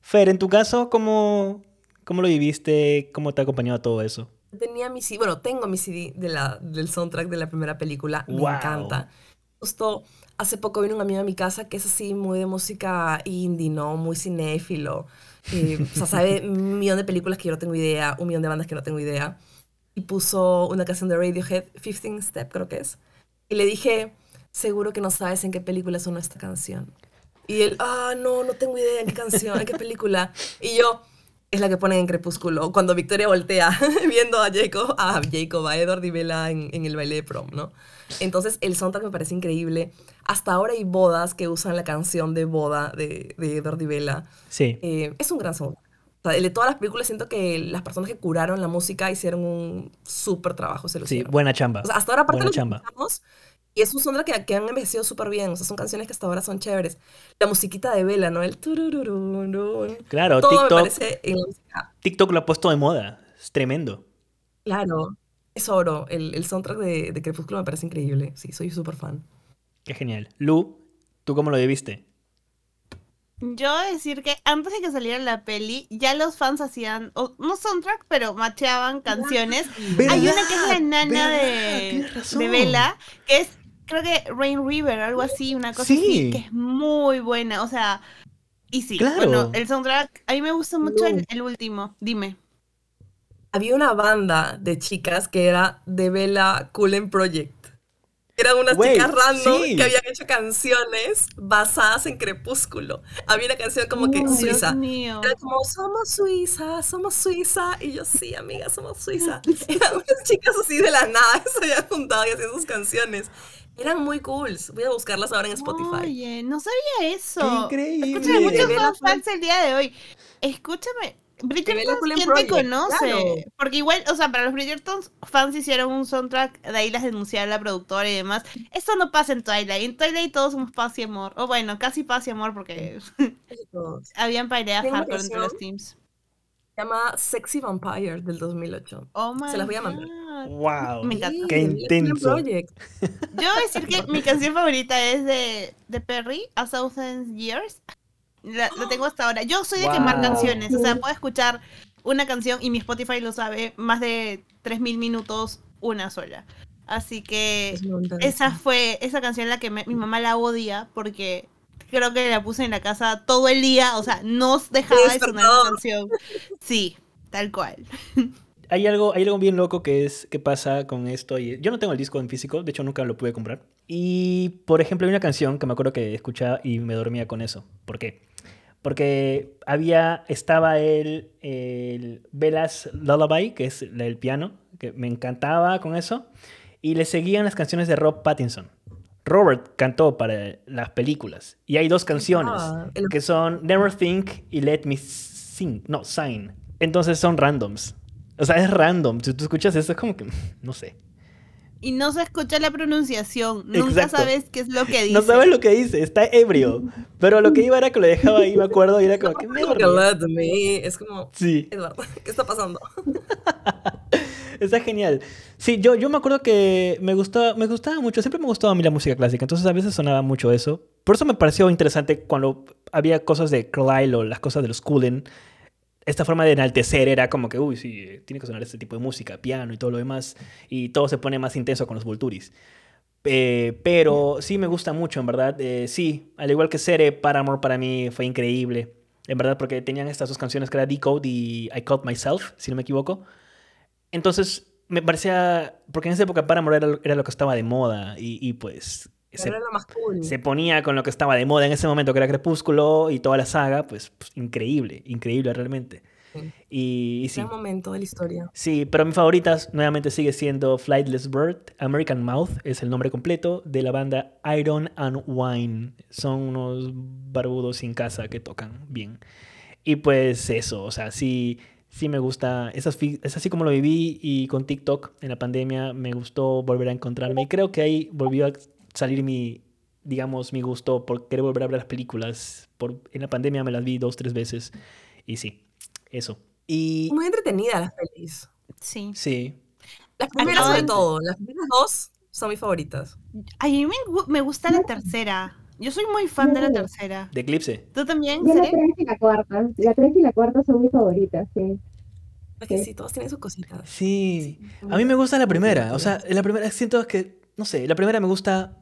Fer, en tu caso, ¿cómo, cómo lo viviste? ¿Cómo te ha acompañado todo eso? Tenía mi CD, bueno, tengo mi CD de la, del soundtrack de la primera película. Me Wow. encanta. Justo hace poco vino un amigo a mi casa que es así muy de música indie, ¿no? Muy cinéfilo. Eh, o sea, sabe un millón de películas que yo no tengo idea, un millón de bandas que no tengo idea. Y puso una canción de Radiohead, 15 Step creo que es. Y le dije, seguro que no sabes en qué película sonó esta canción. Y él, ah, no, no tengo idea en qué canción, en qué película. Y yo, es la que ponen en Crepúsculo, cuando Victoria voltea viendo a Jacob, a Jacob, a Edward y Bella en, en el baile de prom, ¿no? Entonces el soundtrack me parece increíble. Hasta ahora hay bodas que usan la canción de boda de, de Edward y Bella. Sí. Eh, es un gran soundtrack. O sea, de todas las películas siento que las personas que curaron la música hicieron un súper trabajo, se lo Sí, hicieron. buena chamba. O sea, hasta ahora aparte buena lo chamba. Y es un soundtrack que, que han envejecido súper bien. O sea, son canciones que hasta ahora son chéveres. La musiquita de Bella, ¿no? El. Claro, Todo me TikTok, parece en la música. TikTok lo ha puesto de moda. Es tremendo. Claro, es oro. El, el soundtrack de, de Crepúsculo me parece increíble. Sí, soy súper fan. Qué genial. Lu, ¿tú cómo lo viviste? Yo voy a decir que antes de que saliera la peli, ya los fans hacían, o- no soundtrack, pero macheaban canciones. Hay una que es la nana de, de Bella, que es, creo que Rain River, algo así, una cosa Sí. así, que es muy buena. O sea, y sí, Claro. bueno, el soundtrack, a mí me gusta mucho el, No. el último, dime. Había una banda de chicas que era de Bella Cullen Project. Eran unas chicas random sí. que habían hecho canciones basadas en Crepúsculo. Había una canción como que Oh, Dios suiza. mío. Era como, somos Suiza, somos Suiza. Y yo, sí, amiga, somos Suiza. Eran unas chicas así de la nada que se habían juntado y hacían sus canciones. Eran muy cool. Voy a buscarlas ahora en Spotify. Oye, no sabía eso. ¡Qué increíble! Escúchame, muchos fans el día de hoy. Escúchame, Bridgerton, ¿quién te conoce? claro. Porque igual, o sea, para los Bridgerton fans hicieron un soundtrack, de ahí las denunciaron la productora y demás. Esto no pasa en Twilight. En Twilight todos somos paz y amor. O bueno, casi paz y amor porque habían peleas hardcore entre los teams. Se llama Sexy Vampire del 2008. Oh my Se las voy a mandar. God. ¡Wow! Me encanta. Qué intenso. Yo voy a decir que mi canción favorita es de, de Perry, A Thousand Years. La, la tengo hasta ahora. Yo soy de quemar canciones. O sea, puedo escuchar una canción y mi Spotify lo sabe, más de 3.000 minutos, una sola. Así que esa fue, esa canción la que me- mi mamá la odia porque creo que la puse en la casa todo el día. O sea, no dejaba de sonar la canción. Sí, tal cual. Hay algo, hay algo bien loco que es que pasa con esto. Y yo no tengo el disco en físico, de hecho nunca lo pude comprar. Y por ejemplo, hay una canción que me acuerdo que escuchaba y me dormía con eso. ¿Por qué? Porque había, estaba el, el Bella's Lullaby, que es del piano, que me encantaba con eso. Y le seguían las canciones de Rob Pattinson. Robert cantó para las películas. Y hay dos canciones Ah, el- que son Never Think y Let Me Sing. No, Sign. Entonces son randoms. O sea, es random. Si tú escuchas eso, es como que, no sé. Y no se escucha la pronunciación. Nunca Exacto. sabes qué es lo que dice. No sabes lo que dice, está ebrio. Pero lo que iba era que lo dejaba ahí, me acuerdo, y era como let me. Es como, Sí, Eduardo, ¿qué está pasando? está genial. Sí, yo, yo me acuerdo que me gustaba, me gustaba mucho, siempre me gustaba a mí la música clásica, entonces a veces sonaba mucho eso. Por eso me pareció interesante cuando había cosas de Carlyle o las cosas de los Cullen. Esta forma de enaltecer era como que, uy, sí, tiene que sonar este tipo de música, piano y todo lo demás, y todo se pone más intenso con los Vulturis. Eh, pero sí me gusta mucho, en verdad. Eh, sí, al igual que Sere, Paramore para mí fue increíble. En verdad, porque tenían estas dos canciones que era Decode y I Caught Myself, si no me equivoco. Entonces, me parecía. Porque en esa época Paramore era, era lo que estaba de moda. Y, y pues. Se, Era lo más cool. se ponía con lo que estaba de moda en ese momento, que era Crepúsculo y toda la saga. Pues, pues, increíble, increíble realmente. Sí. Y, y sí. Momento de la historia. Sí, pero mi favoritas nuevamente sigue siendo Flightless Bird, American Mouth es el nombre completo de la banda Iron and Wine. Son unos barbudos sin casa que tocan bien. Y pues eso, o sea, sí, sí me gusta. Es así, es así como lo viví y con TikTok en la pandemia me gustó volver a encontrarme. Y creo que ahí volvió a salir mi, digamos, mi gusto por querer volver a ver las películas. Por, en la pandemia me las vi dos, tres veces. Y sí, eso. Y Muy entretenida las pelis. Sí. sí, Las primeras sobre de- todo. Las primeras dos son mis favoritas. A mí me, gu- me gusta la tercera. Yo soy muy fan de la tercera. de Eclipse. ¿Tú también, Yo la? 3 y la cuarta. La 3 y la cuarta son mis favoritas, sí. Es que Sí. sí, todas tienen sus cositas. Sí. A mí me gusta la primera. O sea, la primera siento que, no sé, la primera me gusta.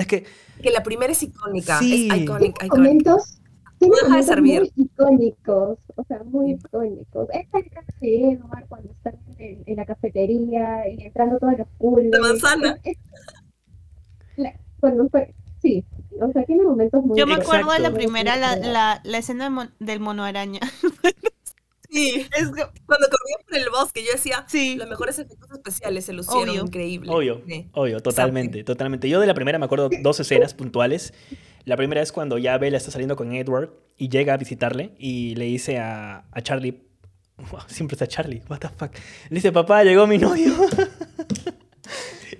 Es que, Que la primera es icónica. Sí. Es iconic. momentos, tiene No deja de momentos servir. muy icónicos, o sea, muy icónicos. Esta escena de Edward cuando están en, en la cafetería y entrando todos los cool. La manzana. cuando fue, sí, o sea, tiene momentos muy Yo me acuerdo de la primera, la, la, la escena del, mon- del mono araña. Sí, Es que- cuando corría por el bosque, yo decía, sí. los mejores efectos especiales se lucieron Obvio. increíble. Obvio, Sí. obvio, totalmente, totalmente. Yo de la primera me acuerdo dos escenas puntuales. La primera es cuando ya Bella está saliendo con Edward y llega a visitarle y le dice a, a Charlie, Wow, siempre está Charlie, what the fuck. Le dice, papá, llegó mi novio.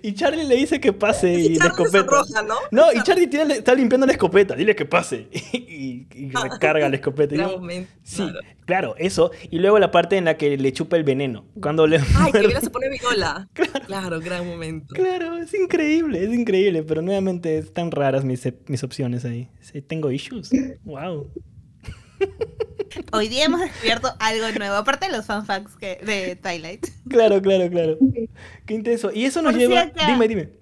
y Charlie le dice que pase y, Y la escopeta. sonroja, ¿no? No, y Charlie tiene- está limpiando la escopeta, dile que pase. y, y recarga la escopeta. Y yo, momento, sí, claro. claro, eso. Y luego la parte en la que le chupa el veneno. Cuando le Ay, que se pone viola. Claro, gran momento. Claro, es increíble, es increíble, pero nuevamente están raras mis, mis opciones ahí. Sí, tengo issues. Wow. Hoy día hemos descubierto algo nuevo, aparte de los fanfacts que, de Twilight. Claro, claro, claro. Qué intenso. Y eso nos Por lleva. Dime, dime.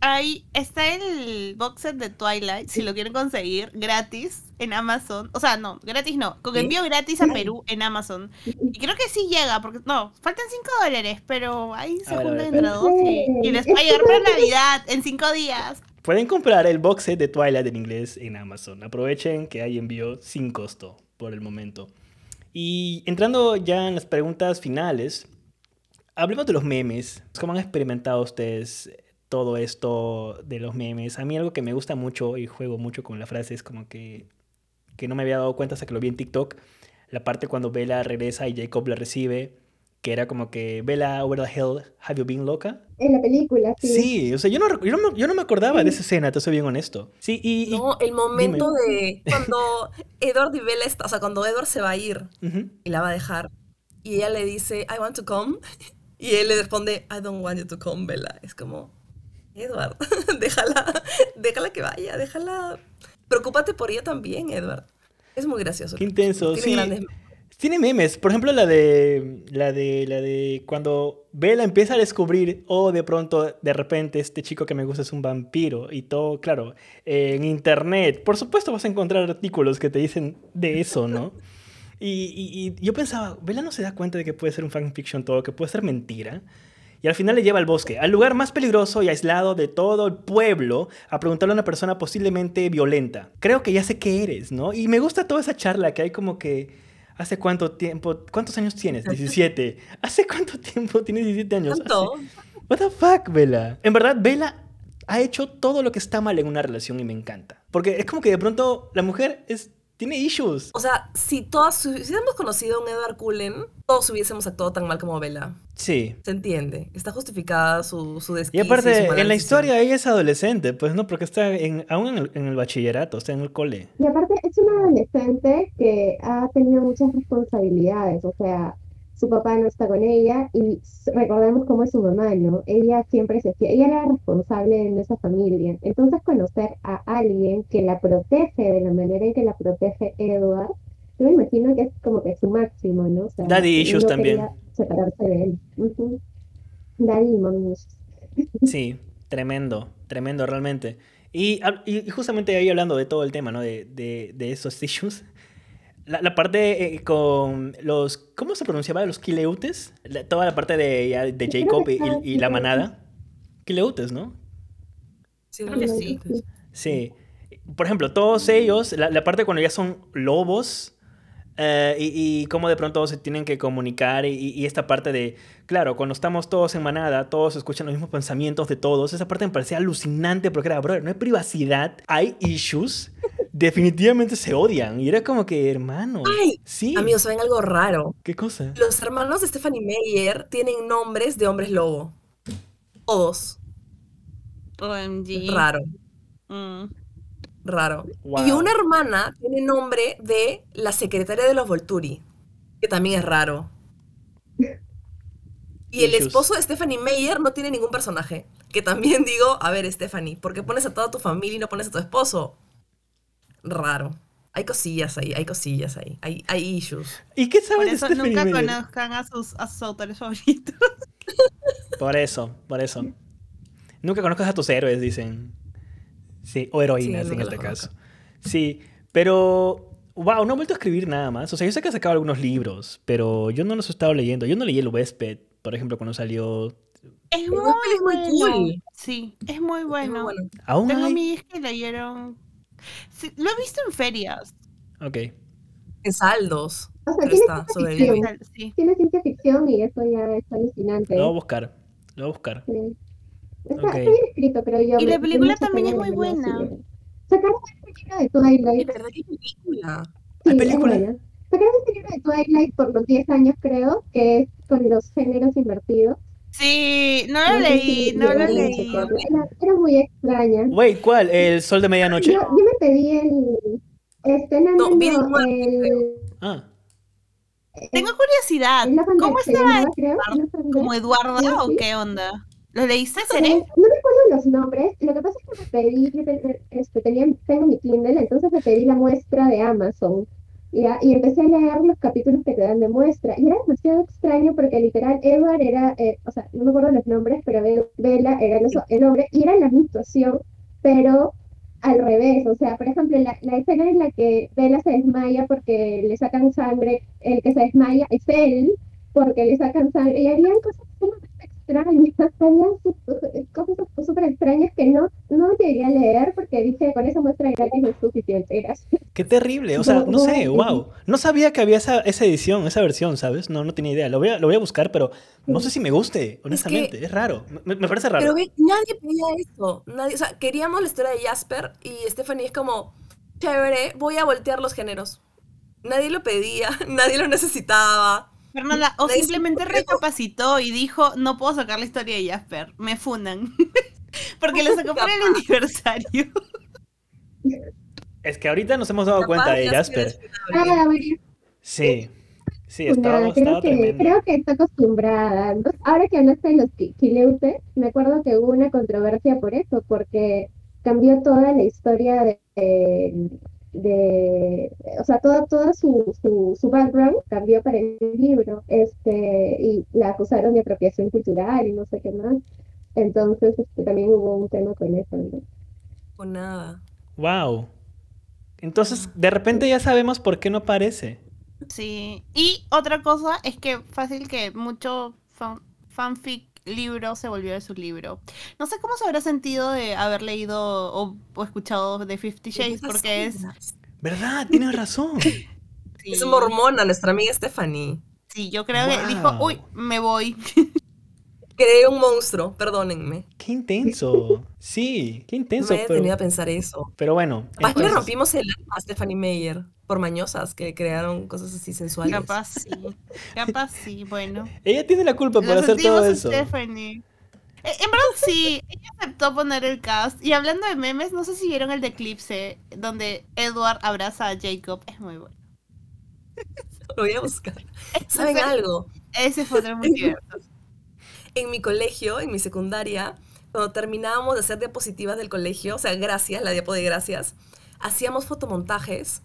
Ahí está el box set de Twilight, si lo quieren conseguir gratis en Amazon. O sea, no, gratis no, con envío gratis a Perú en Amazon. Y creo que sí llega, porque no, faltan 5 dólares, pero ahí se juntan entre dos y, y les va a llegar para Navidad en 5 días. Pueden comprar el box set de Twilight en inglés en Amazon. Aprovechen que hay envío sin costo por el momento. Y entrando ya en las preguntas finales, hablemos de los memes. ¿Cómo han experimentado ustedes todo esto de los memes? A mí algo que me gusta mucho y juego mucho con la frase es como que, que no me había dado cuenta hasta que lo vi en TikTok. La parte cuando Bella regresa y Jacob la recibe, que era como que Bella, over the hell, have you been loca? En la película, sí. Sí, o sea, yo no, yo no, me- yo no me acordaba de esa escena, te soy bien honesto. Sí, y... y- No, el momento de cuando Edward y Bella está, o sea, cuando Edward se va a ir Ujú. y la va a dejar y ella le dice, I want to come y él le responde, I don't want you to come, Bella. Es como, Edward, déjala, déjala que vaya, déjala. Preocúpate por ella también, Edward. Es muy gracioso. Qué intenso, Tiene sí. grandes Tiene memes, por ejemplo la de la de la de cuando Bella empieza a descubrir o de pronto de repente este chico que me gusta es un vampiro y todo, claro, en internet, por supuesto vas a encontrar artículos que te dicen de eso, ¿no? Y, y- y yo pensaba, Bella no se da cuenta de que puede ser un fanfiction todo, que puede ser mentira. Y al final le lleva al bosque, al lugar más peligroso y aislado de todo el pueblo, a preguntarle a una persona posiblemente violenta. Creo que ya sé qué eres, ¿no? Y me gusta toda esa charla que hay como que... ¿Hace cuánto tiempo? ¿Cuántos años tienes? 17. ¿Hace cuánto tiempo tienes 17 años? ¿Cuánto? What the fuck, Bella? En verdad, Bella ha hecho todo lo que está mal en una relación y me encanta. Porque es como que de pronto la mujer es, tiene issues. O sea, si todas, si hubiésemos conocido a un Edward Cullen, todos hubiésemos actuado tan mal como Bella. Sí. Se entiende. Está justificada su, su Y aparte, su en la historia ella es adolescente, pues no, porque está en, aún en el, en el bachillerato, está en el cole. Y aparte es una adolescente que ha tenido muchas responsabilidades, o sea, su papá no está con ella y recordemos cómo es su mamá, ¿no? Ella siempre se ella era responsable de esa familia. Entonces conocer a alguien que la protege de la manera en que la protege Edward, yo me imagino que es como que su máximo, ¿no? O sea, Daddy issues no también. separarse de él. Daddy y mommy issues. Sí, tremendo, tremendo realmente. Y, y justamente ahí hablando de todo el tema, ¿no? De, de, de esos issues. La, la parte eh, con los... ¿Cómo se pronunciaba? Los Kileutes. La- toda la parte de, de Jacob y, la manada. Kileutes, ¿no? Sí, sí. Sí. Por ejemplo, todos ellos, la, la parte cuando ya son lobos eh, y, y cómo de pronto se tienen que comunicar y, y esta parte de, claro, cuando estamos todos en manada, todos escuchan los mismos pensamientos de todos, esa parte me parecía alucinante porque era, brother, no hay privacidad, hay issues, definitivamente se odian y era como que, hermano, Ay, sí, Amigos, ¿saben algo raro? ¿qué cosa? Los hermanos de Stephanie Meyer tienen nombres de hombres lobo. Todos. OMG. Raro, Mm. raro. Y una hermana tiene nombre de la secretaria de los Volturi, que también es raro. Y el esposo de Stephanie Meyer no tiene ningún personaje. Que también digo, a ver, Stephanie, ¿por qué pones a toda tu familia y no pones a tu esposo? Raro. Hay cosillas ahí, hay cosillas ahí. Hay, hay issues. ¿Y qué Por sabes de eso Stephanie nunca conozcan a sus, a sus autores favoritos. Por eso, por eso. Nunca conozcas a tus héroes, dicen. Sí, o heroínas Sí, en este caso. Sí, pero. Wow, no he vuelto a escribir nada más. O sea, yo sé que ha sacado algunos libros, pero yo no los he estado leyendo. Yo no leí el Huésped, por ejemplo, cuando salió. Es muy, es muy bueno. cool. Sí, es muy Es bueno. muy bueno. ¿Aún Tengo hay? amigas que leyeron. Sí, lo he visto en ferias. Ok. En saldos. O sea, tiene está ciencia ficción. Sí. Tiene ciencia ficción y eso ya es alucinante. Lo voy a buscar. Lo voy a buscar. Sí. Está, Ok. está bien escrito, pero yo... Y me- la película también es muy buena. así. Sacaron este libro de ¿De Twilight. verdad qué película? Sí, ¿Hay película? Sacaron este libro de Twilight por los 10 años, creo, que es con los géneros invertidos. Sí, no lo leí, no lo leí. Era, muy extraña. Wait, ¿cuál? ¿El sol de medianoche? Yo, yo me pedí el... Este, no, No, el... Ah, Tengo curiosidad. ¿Cómo estaba? ¿Como Eduarda Sí, o qué onda? ¿Lo leíste, Eh, Seré? No recuerdo los nombres, lo que pasa es que me pedí, me pedí- este, tenía, tengo mi Kindle, entonces me pedí la muestra de Amazon, ¿ya? Y empecé a leer los capítulos que te dan de muestra, y era demasiado extraño porque literal Edward era, eh, o sea, no me acuerdo los nombres, pero Bella era el, nombre, y era la misma situación, pero al revés, o sea, por ejemplo, la, la escena en la que Bella se desmaya porque le sacan sangre, el que se desmaya es él, porque le sacan sangre, y habían cosas sumamente extrañas, cosas súper extrañas que no, no debería leer porque dije, con esa muestra gratis es suficiente, gracias. qué terrible. O sea, no sé, Wow. wow. No sabía que había esa, esa edición, esa versión, ¿sabes? No, no tenía idea. Lo voy a, lo voy a buscar, pero no sé si me guste, honestamente. Es, raro. Me, me parece raro. Pero ve, nadie pedía eso. Nadie, o sea, queríamos la historia de Jasper y Stephanie es como, chévere, voy a voltear los géneros. Nadie lo pedía, nadie lo necesitaba. Fernanda, o simplemente recapacitó y dijo, no puedo sacar la historia de Jasper, me funan. Porque lo sacó por el aniversario. Es que ahorita nos hemos dado Capaz cuenta de Jasper. Ah, Sí. Sí, estaba, nada, estaba creo que, creo que está acostumbrada. ¿no? Ahora que hablaste de los quileutes, me acuerdo que hubo una controversia por eso, porque cambió toda la historia de, de, de- o sea, todo, todo su, su, su background cambió para el libro, este, y la acusaron de apropiación cultural y no sé qué más. Entonces, este, también hubo un tema con eso, ¿no? O nada. Wow. Entonces, de repente ya sabemos por qué no aparece. Sí. Y otra cosa es que fácil que mucho fan- fanfic libro se volvió de su libro. No sé cómo se habrá sentido de haber leído o, o escuchado de Fifty Shades, porque es... ¿Verdad? Tienes razón. sí, Es mormona, nuestra amiga Stephanie. Sí, yo creo que dijo, uy, me voy. Creé un monstruo, perdónenme. Qué intenso. Sí, qué No intenso. me había pero, tenido a pensar eso. pero bueno. Capaz que le entonces- rompimos el alma a Stephanie Meyer por mañosas que crearon cosas así sensuales. Capaz sí. Capaz sí, bueno. Ella tiene la culpa por Lo hacer todo eso. Stephanie. Eh, En verdad sí, ella aceptó poner el cast. Y hablando de memes, no sé si vieron el de Eclipse, donde Edward abraza a Jacob. Es muy bueno. Lo voy a buscar. ¿Saben algo? Ese fue otro muy divertido. En mi colegio, en mi secundaria, cuando terminábamos de hacer diapositivas del colegio, o sea, gracias, la diapo de gracias, hacíamos fotomontajes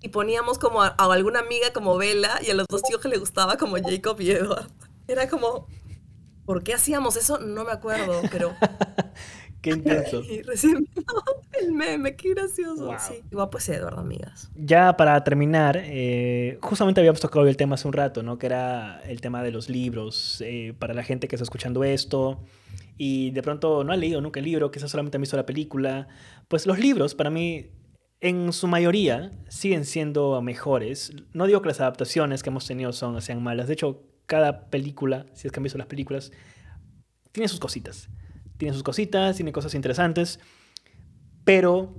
y poníamos como a, a alguna amiga como Bella y a los dos tíos que le gustaba como Jacob y Edward. Era como, ¿por qué hacíamos eso? No me acuerdo, pero Qué intenso. y recién el meme, qué gracioso. Wow. Sí, guapo ese Edward, amigas. Ya para terminar, eh, justamente habíamos tocado el tema hace un rato, ¿no? Que era el tema de los libros. eh, para la gente que está escuchando esto y de pronto no ha leído nunca el libro, quizás solamente ha visto la película, pues los libros para mí en su mayoría siguen siendo mejores. No digo que las adaptaciones que hemos tenido son, sean malas. De hecho, cada película, si es que han visto las películas, tiene sus cositas. Tiene sus cositas, tiene cosas interesantes. Pero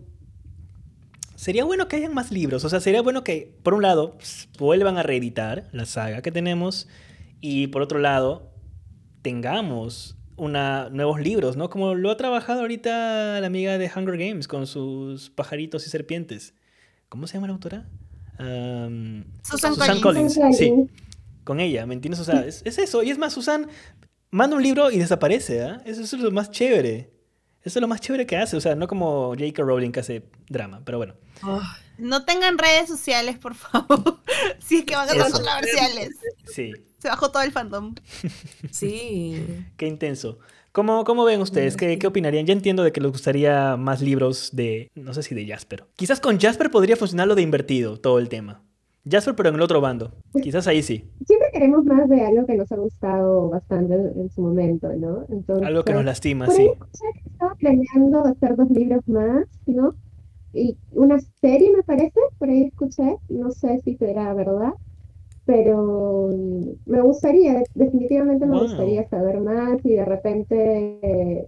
sería bueno que hayan más libros. O sea, sería bueno que, por un lado, s- vuelvan a reeditar la saga que tenemos. Y por otro lado, tengamos una, nuevos libros, ¿no? Como lo ha trabajado ahorita la amiga de Hunger Games con sus pajaritos y serpientes. ¿Cómo se llama la autora? Susan, Susan Collins. Collins. sí. con ella, ¿me entiendes? O sea, es, es eso. Y es más, Susan manda un libro y desaparece, ¿ah? Eso, eso es lo más chévere. Eso es lo más chévere que hace. O sea, no como J.K. Rowling que hace drama, pero bueno. No tengan redes sociales, por favor. si es que van a ser controversiales. Sí, Se bajó todo el fandom. Sí. qué intenso. ¿Cómo, cómo ven ustedes? ¿Qué, ¿Qué opinarían? Ya entiendo de que les gustaría más libros de, no sé si de Jasper. Quizás con Jasper podría funcionar lo de invertido, todo el tema. Jasper, pero en el otro bando. Quizás ahí sí. Siempre queremos más de algo que nos ha gustado bastante en, su momento, ¿no? Entonces, Algo que nos lastima, por sí. ahí escuché que estaba planeando hacer dos libros más, ¿no? Y una serie, me parece, por ahí escuché, no sé si será verdad. Pero me gustaría, definitivamente me Wow. gustaría saber más y de repente eh,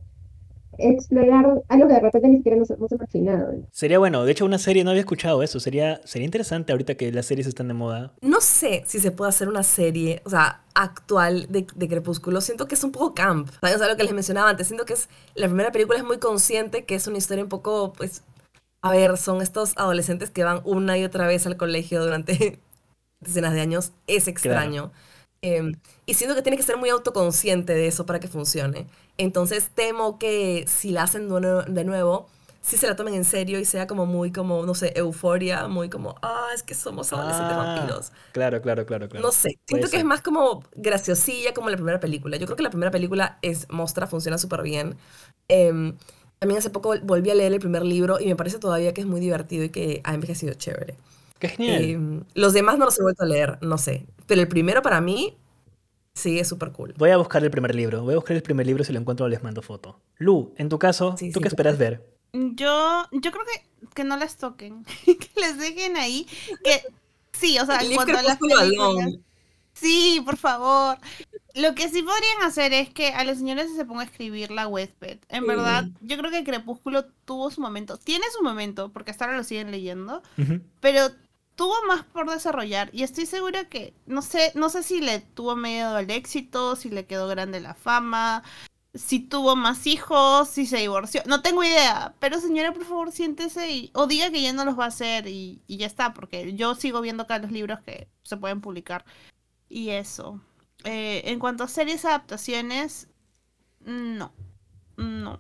explorar algo que de repente ni siquiera nos hemos imaginado. Sería bueno, de hecho una serie, no había escuchado eso, sería, sería interesante ahorita que las series están de moda. No sé si se puede hacer una serie, o sea, actual de, de Crepúsculo. Siento que es un poco camp. ¿Sabes? O sea, lo que les mencionaba antes. Siento que es, la primera película es muy consciente que es una historia un poco, pues, a ver, son estos adolescentes que van una y otra vez al colegio durante decenas de años. Es extraño. Eh, y siento que tiene que ser muy autoconsciente de eso para que funcione. Entonces temo que si la hacen de nuevo, sí se la tomen en serio y sea como muy como, no sé, euforia, muy como, ah, es que somos adolescentes Ah, vampiros. Claro, claro, claro, claro. No sé, siento que es más como graciosilla como la primera película. Yo creo que la primera película es Mostra, funciona súper bien. Em, también hace poco volví a leer el primer libro y me parece todavía que es muy divertido y que ha envejecido chévere. Qué genial. Em, los demás no los he vuelto a leer, no sé. Pero el primero para mí sí es súper cool. Voy a buscar el primer libro. Voy a buscar el primer libro. Si lo encuentro, les mando foto. Lu, en tu caso, Sí, ¿tú sí, qué esperas ver? Yo, yo creo que, que no las toquen, que les dejen ahí, que sí, o sea, en Leave cuanto a las Crepúsculo películas, alone. sí, por favor. Lo que sí podrían hacer es que a los señores se ponga a escribir la Wattpad. En Sí. verdad, yo creo que Crepúsculo tuvo su momento, tiene su momento, porque hasta ahora lo siguen leyendo, pero tuvo más por desarrollar y estoy segura que no sé no sé si le tuvo miedo al éxito si le quedó grande la fama si tuvo más hijos si se divorció no tengo idea. Pero señora por favor siéntese y o diga que ya no los va a hacer y, y ya está porque yo sigo viendo acá los libros que se pueden publicar y eso. Eh, en cuanto a series adaptaciones no no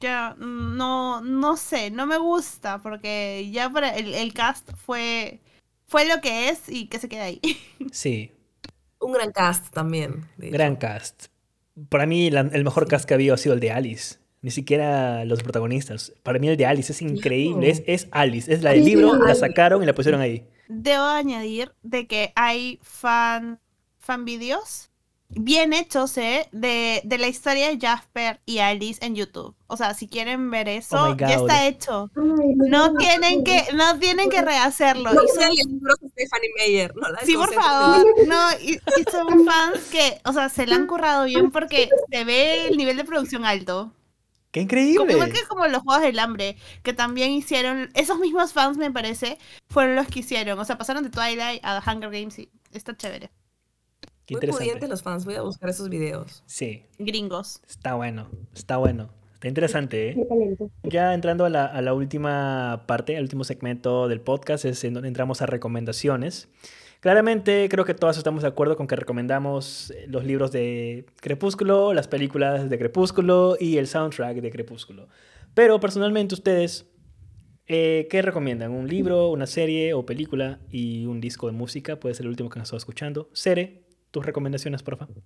ya no no sé no me gusta porque ya para el, el cast fue fue lo que es y que se quede ahí. Sí, Un gran cast también. gran cast. Para mí, la- el mejor Sí. cast que ha habido ha sido el de Alice. Ni siquiera los protagonistas. Para mí, el de Alice es increíble. Es, es Alice. Es la del Sí, libro, la sacaron y la pusieron ahí. Debo añadir de que hay fan fan videos bien hechos, ¿eh? De, de la historia de Jasper y Alice en YouTube. O sea, si quieren ver eso, Oh ya está hecho. Ay, No tienen que, no tienen que rehacerlo. No Y son- sean libros de Stephanie Meyer. No, la Sí, por favor. No, y, y son fans que, o sea, se la han currado bien porque se ve el nivel de producción alto. ¡Qué Como, increíble! igual que como los Juegos del Hambre, que también hicieron, esos mismos fans me parece, fueron los que hicieron. O sea, pasaron de Twilight a Hunger Games y está chévere. Qué Muy interesante. pudientes los fans. Voy a buscar esos videos. Sí, Gringos. está bueno. Está bueno. Está interesante, ¿eh? Ya entrando a la, a la última parte, al último segmento del podcast, es en donde entramos a recomendaciones. Claramente creo que todos estamos de acuerdo con que recomendamos eh, los libros de Crepúsculo, las películas de Crepúsculo y el soundtrack de Crepúsculo. Pero personalmente ustedes, eh, ¿qué recomiendan? ¿Un libro, una serie o película y un disco de música? Puede ser el último que nos estado escuchando. Sere, tus recomendaciones, por favor.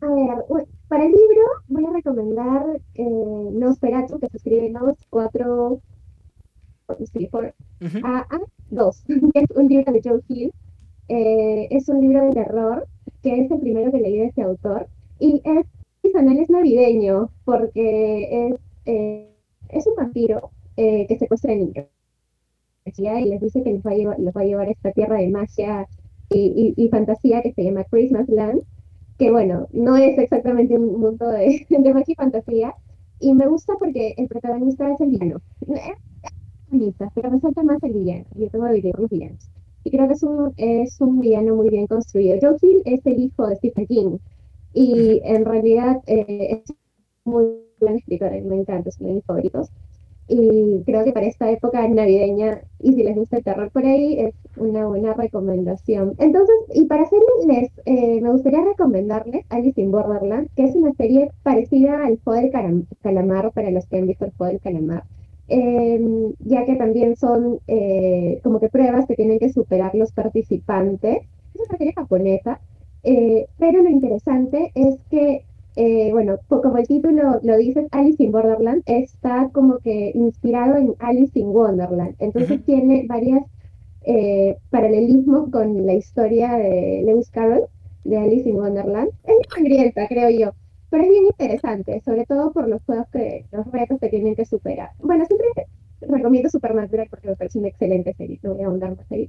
A ver, para el libro voy a recomendar eh, Nosferatu, que se escribe Nos 4, sí, por Ujú. A, A, 2, que es un libro de Joe Hill. Eh, es un libro de terror, que es el primero que leí de ese autor. Y es, personal es navideño, porque es, eh, es un vampiro eh, que secuestra niños. Y les dice que los va a llevar, los va a llevar a esta tierra de magia y, y- y fantasía que se llama Christmas Land que bueno, no es exactamente un mundo de, de magia y fantasía. Y me gusta porque el protagonista es el villano. Es protagonista, pero resalta más el villano. Yo tengo por los villanos. Y creo que es un, es un villano muy bien construido. Joe Hill es el hijo de Stephen King. Y en realidad eh, es muy buen escritor, me encanta, es uno de mis favoritos. Y creo que para esta época navideña, y si les gusta el terror por ahí, es una buena recomendación. Entonces, y para hacerles, eh, me gustaría recomendarles Alice in Borderland, que es una serie parecida al Juego del Calam- Calamar, para los que han visto el Juego del Calamar, eh, ya que también son eh, como que pruebas que tienen que superar los participantes. Es una serie japonesa, eh, pero lo interesante es que eh, bueno, po- como el título lo dice, Alice in Borderland está como que inspirado en Alice in Wonderland. Entonces tiene varias eh, paralelismos con la historia de Lewis Carroll de Alice in Wonderland. Es sangrienta, creo yo, pero es bien interesante, sobre todo por los juegos que, los retos que tienen que superar. Bueno, siempre recomiendo Supernatural porque me parece una excelente serie, no voy a ahondar más ahí.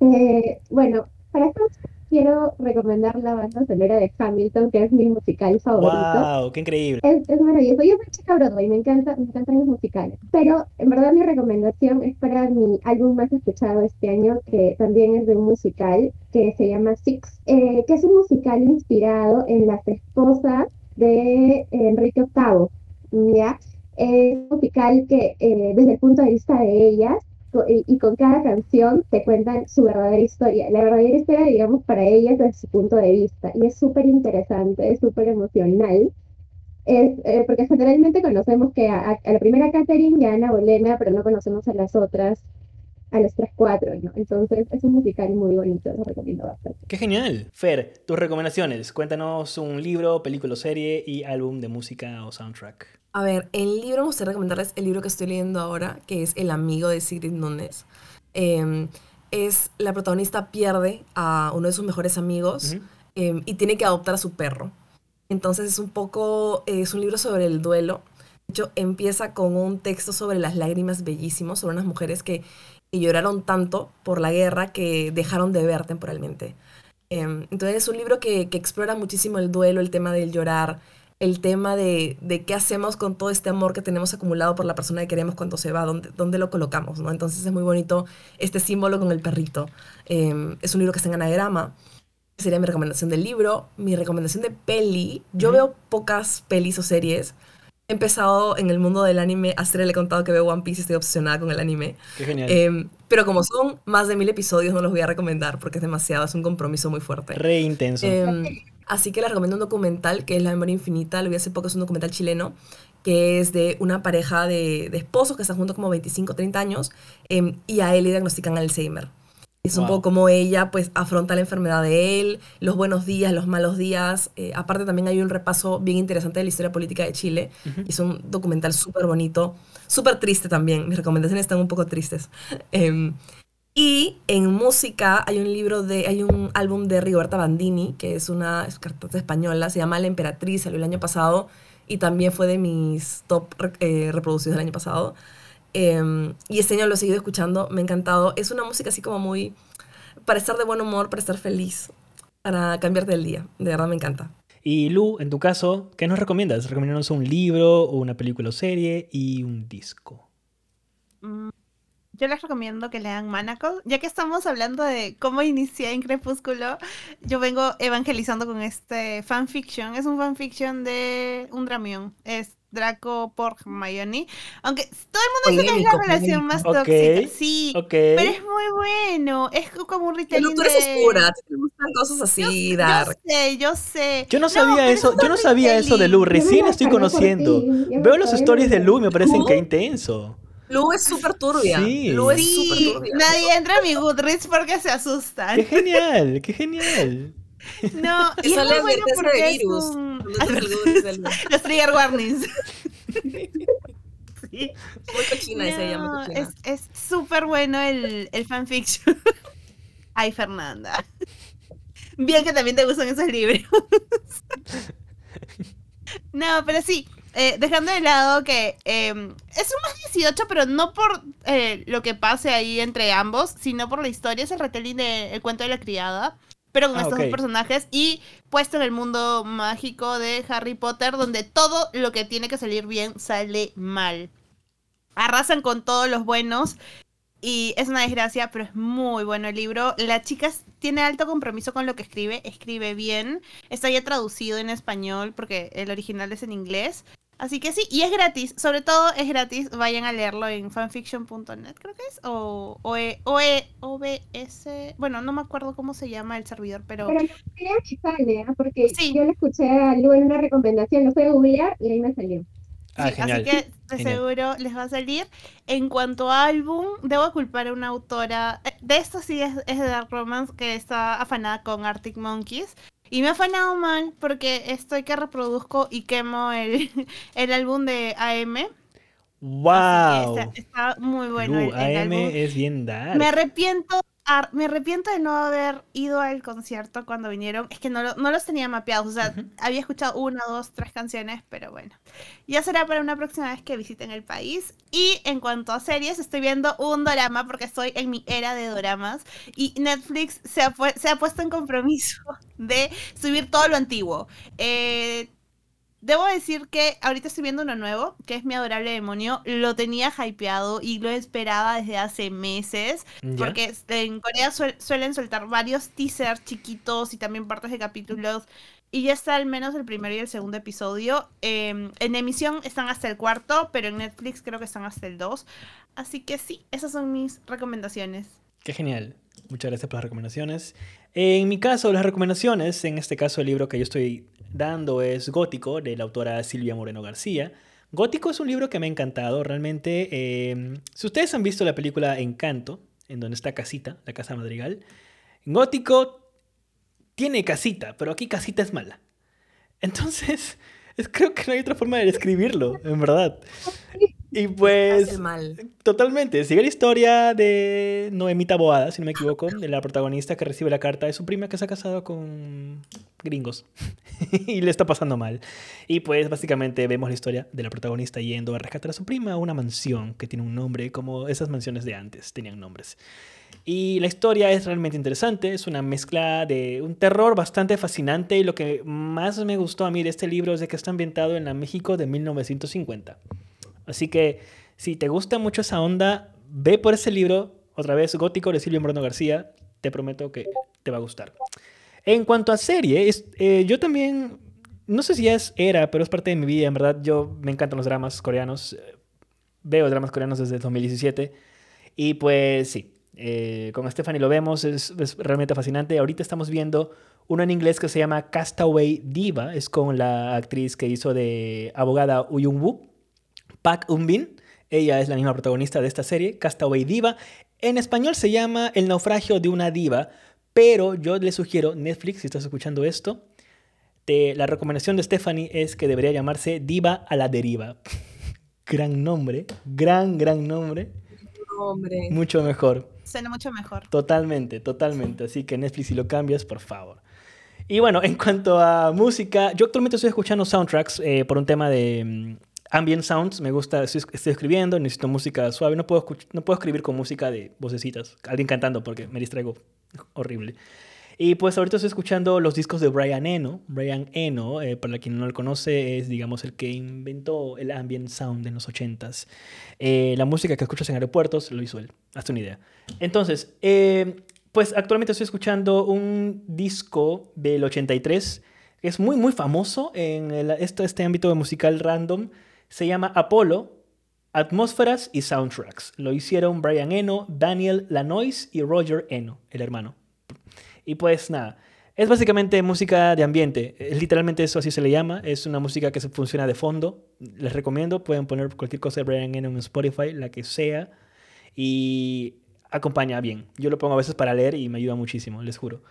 Eh, bueno, para estos quiero recomendar la banda sonora de Hamilton, que es mi musical favorito. ¡Wow! ¡Qué increíble! Es, es maravilloso. Yo soy chica Broadway, me encanta, me encantan los musicales. Pero en verdad mi recomendación es para mi álbum más escuchado este año, que también es de un musical, que se llama Six, eh, que es un musical inspirado en las esposas de Enrique VIII. ¿ya? Es un musical que eh, desde el punto de vista de ellas y, con cada canción te cuentan su verdadera historia. La verdadera historia, digamos, para ellas desde su punto de vista. Y es súper interesante, es súper emocional. Es, eh, porque generalmente conocemos que a, la primera Catherine y a Ana pero no conocemos a las otras, a las otras cuatro, ¿no? Entonces es un musical muy bonito, lo recomiendo bastante. ¡Qué genial! Fer, tus recomendaciones. Cuéntanos un libro, película, serie y álbum de música o soundtrack. A ver, el libro me gustaría recomendarles el libro que estoy leyendo ahora, que es El amigo de Sigrid Núñez. Em, es la protagonista pierde a uno de sus mejores amigos Ujú. em, y tiene que adoptar a su perro. Entonces es un poco, es un libro sobre el duelo. De hecho, empieza con un texto sobre las lágrimas bellísimos, sobre unas mujeres que, que lloraron tanto por la guerra que dejaron de ver temporalmente. Em, entonces es un libro que, que explora muchísimo el duelo, el tema del llorar, el tema de, de qué hacemos con todo este amor que tenemos acumulado por la persona que queremos cuando se va, dónde, dónde lo colocamos, ¿no? Entonces es muy bonito este símbolo con el perrito. Em, es un libro que está en anagrama. Sería mi recomendación del libro. Mi recomendación de peli. Yo veo pocas pelis o series. He empezado en el mundo del anime. A Sere le he contado que veo One Piece y estoy obsesionada con el anime. ¡Qué genial! Em, pero como son más de mil episodios, no los voy a recomendar porque es demasiado, es un compromiso muy fuerte. Re intenso. Em, así que les recomiendo un documental que es La Memoria Infinita. Lo vi hace poco, es un documental chileno que es de una pareja de, de esposos que están juntos como 25, 30 años em, y a él le diagnostican Alzheimer. Es un poco como ella pues afronta la enfermedad de él, los buenos días, los malos días. Eh, aparte también hay un repaso bien interesante de la historia política de Chile. Es un documental súper bonito, súper triste también. Mis recomendaciones están un poco tristes. Em, y en música hay un libro de, hay un álbum de Rigoberta Bandini, que es una es cantante española, se llama La Emperatriz, salió el año pasado y también fue de mis top eh, reproducidos del año pasado. Em, y este año lo he seguido escuchando, me ha encantado. Es una música así como muy para estar de buen humor, para estar feliz, para cambiarte el día. De verdad me encanta. Y Lu, en tu caso, ¿qué nos recomiendas? Recomiéndanos un libro, una película o serie y un disco. Mm, Yo les recomiendo que lean Manacle, ya que estamos hablando de cómo inicié en Crepúsculo, yo vengo evangelizando con este fanfiction. Es un fanfiction de un dramión. Es Draco por Hermione. Aunque todo el mundo dice que es la relación más Ok, tóxica. Sí, Ok. pero es muy bueno. Es como un Pero retelling tú eres de- oscura, te gustan cosas así, Yo dark. sé, yo sé. Yo no No, sabía pero eso, es yo no sabía eso de Lu. Yo recién la estoy conociendo. ti, yo Veo los stories de Lu y me parecen ¿Cómo? que intenso. Lu es súper turbia. Sí. Lu es Sí, súper turbia. nadie entra a mi Goodreads porque se asustan. ¡Qué genial! ¡Qué genial! No, y es muy bueno porque es un... Del- Los trigger warnings. Sí. Muy cochina esa ella, muy No, cochina. es súper bueno el, el fanfiction. Ay, Fernanda. Bien que también te gustan esos libros. No, pero sí, eh, dejando de lado que eh, es un más 18, pero no por eh, lo que pase ahí entre ambos, sino por la historia. Es el retelling de El cuento de la criada, pero con Ah, estos dos personajes y puesto en el mundo mágico de Harry Potter, donde todo lo que tiene que salir bien sale mal. Arrasan con todos los buenos y es una desgracia, pero es muy bueno el libro. La chica tiene alto compromiso con lo que escribe, escribe bien. Está ya traducido en español porque el original es en inglés. Así que sí, y es gratis, sobre todo es gratis. Vayan a leerlo en fanfiction.net, creo que es. O, o, e- o e- OBS. Bueno, no me acuerdo cómo se llama el servidor, pero. Pero creo que sale, ¿ah? porque Sí. yo le escuché a Lu en una recomendación, lo fui a googlear y ahí me salió. Ah, Sí, genial. Así que de Genial. seguro les va a salir. En cuanto a álbum, debo culpar a una autora. eh, De esto sí es, es de Dark Romance, que está afanada con Arctic Monkeys. Y me ha afanado mal porque estoy que reproduzco y quemo el, el álbum de AM. ¡Wow! está, está muy bueno Lu, el, el AM álbum. es bien dark. Me arrepiento ar- me arrepiento de no haber ido al concierto cuando vinieron. Es que no, lo- no los tenía mapeados. O sea, había escuchado una, dos, tres canciones, pero bueno. Ya será para una próxima vez que visiten el país. Y en cuanto a series, estoy viendo un dorama porque estoy en mi era de doramas. Y Netflix se ha, se ha puesto en compromiso de subir todo lo antiguo. Eh, Debo decir que ahorita estoy viendo uno nuevo, que es Mi Adorable Demonio. Lo tenía hypeado y lo esperaba desde hace meses. ¿Ya? Porque en Corea suel- suelen soltar varios teasers chiquitos y también partes de capítulos. Y ya está al menos el primero y el segundo episodio. Eh, en emisión están hasta el cuarto, pero en Netflix creo que están hasta el dos. Así que sí, esas son mis recomendaciones. Qué genial. Muchas gracias por las recomendaciones. En mi caso, las recomendaciones, en este caso el libro que yo estoy dando es Gótico, de la autora Silvia Moreno García. Gótico es un libro que me ha encantado, realmente. eh, si ustedes han visto la película Encanto, en donde está Casita, la Casa Madrigal, Gótico tiene casita, pero aquí casita es mala. Entonces, es, creo que no hay otra forma de describirlo, en verdad. Y pues... Hace mal. Totalmente. Sigue la historia de Noemita Boada, si no me equivoco, de la protagonista que recibe la carta de su prima que se ha casado con gringos y le está pasando mal. Y pues básicamente vemos la historia de la protagonista yendo a rescatar a su prima a una mansión que tiene un nombre como esas mansiones de antes tenían nombres. Y la historia es realmente interesante, es una mezcla de un terror bastante fascinante y lo que más me gustó a mí de este libro es de que está ambientado en la México de 1950. Así que si te gusta mucho esa onda, ve por ese libro, otra vez Gótico de Silvio Moreno García, te prometo que te va a gustar. En cuanto a serie, es- eh, yo también, no sé si ya es era, pero es parte de mi vida, en verdad, yo me encantan los dramas coreanos, eh, veo dramas coreanos desde el 2017 y pues sí, eh, con Stephanie lo vemos, es, es realmente fascinante. Ahorita estamos viendo uno en inglés que se llama Castaway Diva, es con la actriz que hizo de abogada Uyung Woo. Park Eun-bin. Ella es la misma protagonista de esta serie, Castaway Diva. En español se llama El naufragio de una diva, pero yo le sugiero, Netflix, si estás escuchando esto, te- la recomendación de Stephanie es que debería llamarse Diva a la deriva. gran nombre, gran, gran nombre, Hombre. mucho mejor. Suena mucho mejor. Totalmente, totalmente. Así que Netflix, si lo cambias, por favor. Y bueno, en cuanto a música, yo actualmente estoy escuchando soundtracks eh, por un tema de mm, ambient sounds. Me gusta, estoy, escribiendo, necesito música suave. No puedo, no puedo escribir con música de vocecitas, alguien cantando, porque me distraigo horrible. Y pues ahorita estoy escuchando los discos de Brian Eno. Brian Eno, eh, para quien no lo conoce, es digamos el que inventó el ambient sound en los 80s. Eh, la música que escuchas en aeropuertos lo hizo él. Hazte una idea. Entonces, eh, pues actualmente estoy escuchando un disco del 83 que es muy, muy famoso en el- este, este ámbito musical random. Se llama Apollo, Atmósferas y Soundtracks. Lo hicieron Brian Eno, Daniel Lanois y Roger Eno, el hermano. Y pues nada, es básicamente música de ambiente. Es literalmente eso así se le llama. Es una música que se funciona de fondo. Les recomiendo, pueden poner cualquier cosa de Brian Eno en Spotify, la que sea. Y acompaña bien. Yo lo pongo a veces para leer y me ayuda muchísimo, les juro.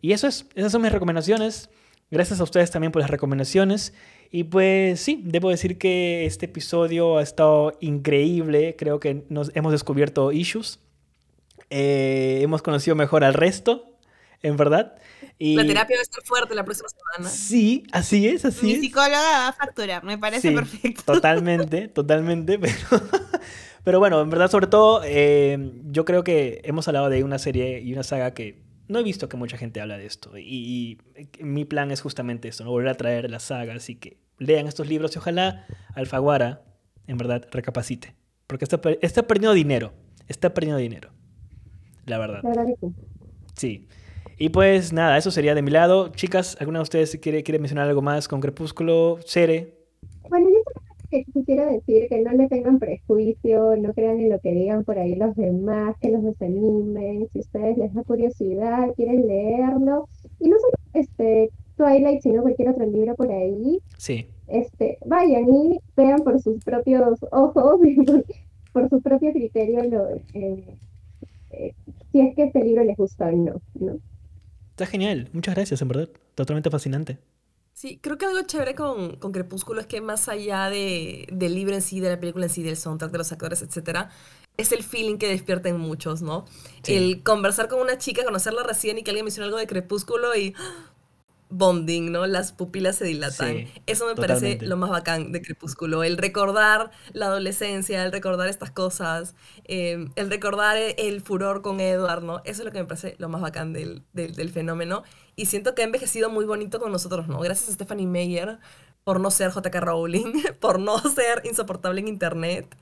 Y eso es, esas son mis recomendaciones. Gracias a ustedes también por las recomendaciones. Y pues sí, debo decir que este episodio ha estado increíble. Creo que nos hemos descubierto issues. Eh, hemos conocido mejor al resto, en verdad. Y La terapia va a estar fuerte la próxima semana. Sí, así es, así Mi es. psicóloga va a facturar, me parece Sí, perfecto. Totalmente, totalmente. Pero, pero bueno, en verdad, sobre todo, eh, yo creo que hemos hablado de una serie y una saga que no he visto que mucha gente habla de esto. Y, y mi plan es justamente esto, ¿no? volver a traer la saga. Así que lean estos libros y ojalá Alfaguara, en verdad, recapacite. Porque está, está perdiendo dinero. Está perdiendo dinero. La verdad. Sí. Y pues nada, eso sería de mi lado. Chicas, ¿alguna de ustedes quiere, quiere mencionar algo más con Crepúsculo? Cere. Bueno, yo solamente que quisiera decir que no le tengan prejuicio, no crean en lo que digan por ahí los demás, que los desanimen, si ustedes les da curiosidad, quieren leerlo, y no solo este Twilight, sino cualquier otro libro por ahí, Sí. este, vayan y vean por sus propios ojos y por, por su propio criterio lo, eh, eh, si es que este libro les gusta o no, ¿no? Está genial. Muchas gracias, en verdad. Totalmente fascinante. Sí, creo que algo chévere con, con Crepúsculo es que más allá de, del libro en sí, de la película en sí, del soundtrack, de los actores, etcétera, es el feeling que despierta en muchos, ¿no? Sí. El conversar con una chica, conocerla recién y que alguien mencione algo de Crepúsculo y bonding, ¿no? Las pupilas se dilatan. Sí, Eso me totalmente. parece lo más bacán de Crepúsculo, el recordar la adolescencia, el recordar estas cosas, eh, el recordar el, el furor con Edward, ¿no? Eso es lo que me parece lo más bacán del, del, del fenómeno. Y siento que ha envejecido muy bonito con nosotros, ¿no? Gracias a Stephanie Meyer por no ser JK Rowling, por no ser insoportable en internet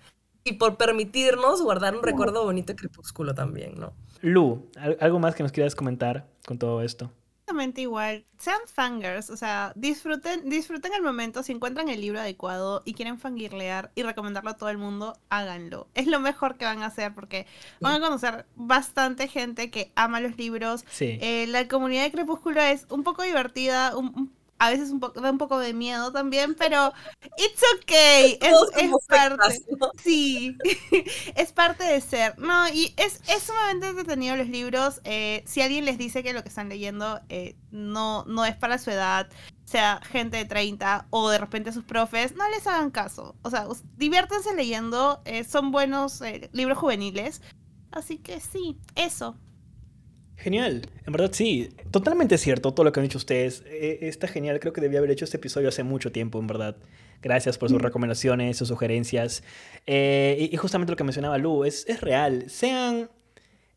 y por permitirnos guardar un recuerdo bonito de Crepúsculo también, ¿no? Lu, ¿al- ¿algo más que nos quieras comentar con todo esto? Exactamente igual. Sean fangirls, o sea, disfruten, disfruten el momento. Si encuentran el libro adecuado y quieren fangirlear y recomendarlo a todo el mundo, háganlo. Es lo mejor que van a hacer porque van a conocer bastante gente que ama los libros. Sí. Eh, la comunidad de Crepúsculo es un poco divertida, un- un- a veces un poco, da un poco de miedo también, pero it's okay. Es, es parte. Sí, es parte de ser. No, y es, es sumamente entretenido los libros. eh, si alguien les dice que lo que están leyendo eh, no, no es para su edad, sea gente de 30 o de repente sus profes, no les hagan caso. O sea, diviértanse leyendo. eh, son buenos eh, libros juveniles. Así que sí, eso. Genial, en verdad sí, totalmente cierto todo lo que han dicho ustedes. Eh, está genial, creo que debía haber hecho este episodio hace mucho tiempo, en verdad. Gracias por sus recomendaciones, sus sugerencias. Eh, y, y justamente lo que mencionaba Lu, es, es real. Sean,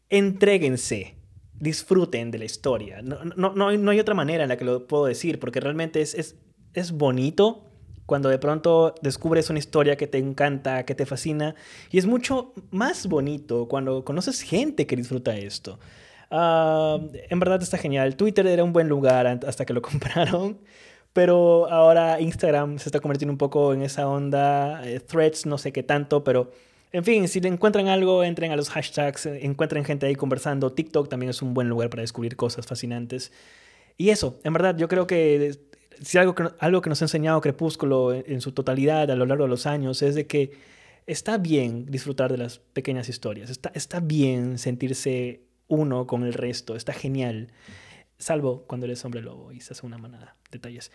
entréguense, disfruten de la historia. No, no, no, hay- no hay otra manera en la que lo puedo decir, porque realmente es, es, es bonito cuando de pronto descubres una historia que te encanta, que te fascina. Y es mucho más bonito cuando conoces gente que disfruta esto. Ah, en verdad está genial. Twitter era un buen lugar hasta que lo compraron. Pero ahora Instagram se está convirtiendo un poco en esa onda. eh, threads, no sé qué tanto, pero en fin, si le encuentran algo, entren a los hashtags, eh, encuentren gente ahí conversando. TikTok también es un buen lugar para descubrir cosas fascinantes. Y eso, en verdad, yo creo que si algo que, algo que nos ha enseñado Crepúsculo en, en su totalidad a lo largo de los años es de que está bien disfrutar de las pequeñas historias, está, está bien sentirse uno con el resto, está genial, salvo cuando eres hombre lobo y se hace una manada, detalles.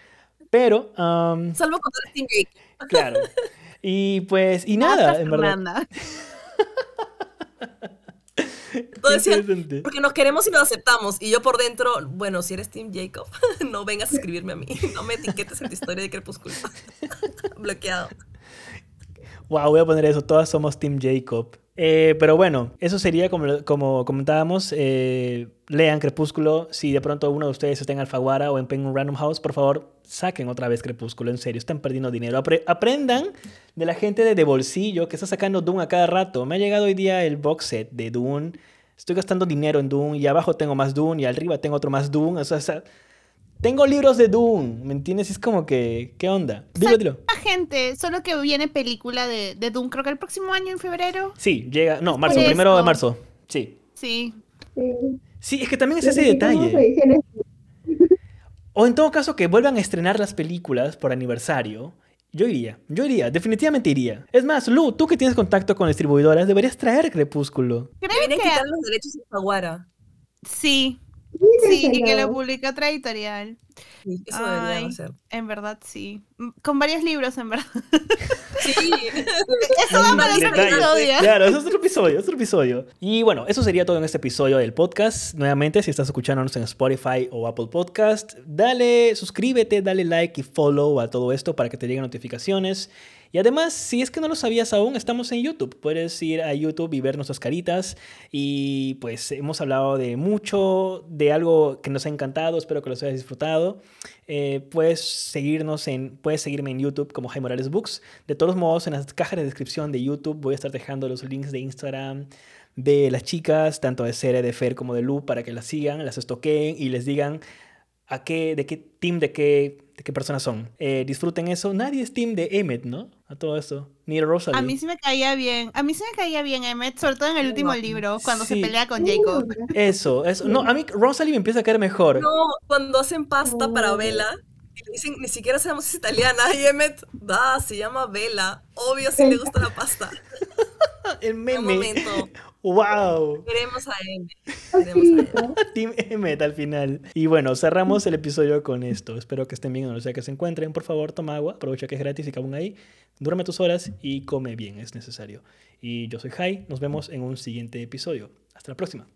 Pero, am, Salvo cuando eres Team Jake. claro. Y pues, y nada, en verdad. Fernanda. Porque nos queremos y nos aceptamos. Y yo por dentro, bueno, si eres Team Jacob, no vengas a escribirme a mí. No me etiquetes en tu historia de Crepúsculo. Bloqueado. Wow, voy a poner eso. Todas somos Team Jacob. Eh, pero bueno, eso sería como, como comentábamos. eh, lean Crepúsculo. Si de pronto uno de ustedes está en Alfaguara o en Penguin Random House, por favor, saquen otra vez Crepúsculo. En serio, están perdiendo dinero. Apre- aprendan de la gente de, de bolsillo que está sacando Dune a cada rato. Me ha llegado hoy día el box set de Dune. Estoy gastando dinero en Dune y abajo tengo más Dune y arriba tengo otro más Dune. O sea, o sea, tengo libros de Dune, ¿me entiendes? Es como que, ¿qué onda? Dilo, dilo. Gente, solo que viene película de, de Doom, creo que el próximo año, en febrero. Sí, llega. No, marzo, primero de marzo. Sí. Sí. Sí. Es que también es ese detalle. O en todo caso, que vuelvan a estrenar las películas por aniversario. Yo iría, yo iría, definitivamente iría. Es más, Lu, tú que tienes contacto con distribuidoras, deberías traer Crepúsculo. Creo Deberían que quitar los derechos de Jaguara. sí, Sí, y que lo otra editorial. Sí, eso Ay. hacer. En verdad, sí. Mm, Con varios libros, en verdad. Sí. Eso da para otro episodio. Claro, eso es otro episodio, es otro episodio. Y bueno, eso sería todo en este episodio del podcast. Nuevamente, si estás escuchándonos en Spotify o Apple Podcast, dale, suscríbete, dale like y follow a todo esto para que te lleguen notificaciones. Y además, si es que no lo sabías aún, estamos en YouTube. Puedes ir a YouTube y ver nuestras caritas. Y pues hemos hablado de mucho, de algo que nos ha encantado. Espero que los hayas disfrutado. Eh, puedes seguirnos en, puedes seguirme en YouTube como Jaime Morales Books. De todos modos, en las cajas de descripción de YouTube voy a estar dejando los links de Instagram de las chicas, tanto de Cere, de Fer como de Lu, para que las sigan, las estoqueen y les digan a qué, de qué team, de qué, de qué personas son. Eh, disfruten eso. Nadie es team de Emmet, ¿no? A todo eso. Ni Rosalie. A mí sí me caía bien. A mí sí me caía bien Emmet, sobre todo en el último libro, cuando Sí. se pelea con Jacob. Eso, eso. No, a mí Rosalie me empieza a caer mejor. No, cuando hacen pasta para Vela y le dicen, ni siquiera sabemos si es italiana. Y Emmet, da, se llama Vela. Obvio, si le gusta la pasta. El Un meme. momento. Wow. Queremos a Emmet. Team Emmet al final. Y bueno, cerramos el episodio con esto. Espero que estén bien donde sea que se encuentren. Por favor, toma agua, aprovecha que es gratis y que aún ahí. Duerme tus horas y come bien, es necesario. Y yo soy Jai, nos vemos en un siguiente episodio. Hasta la próxima.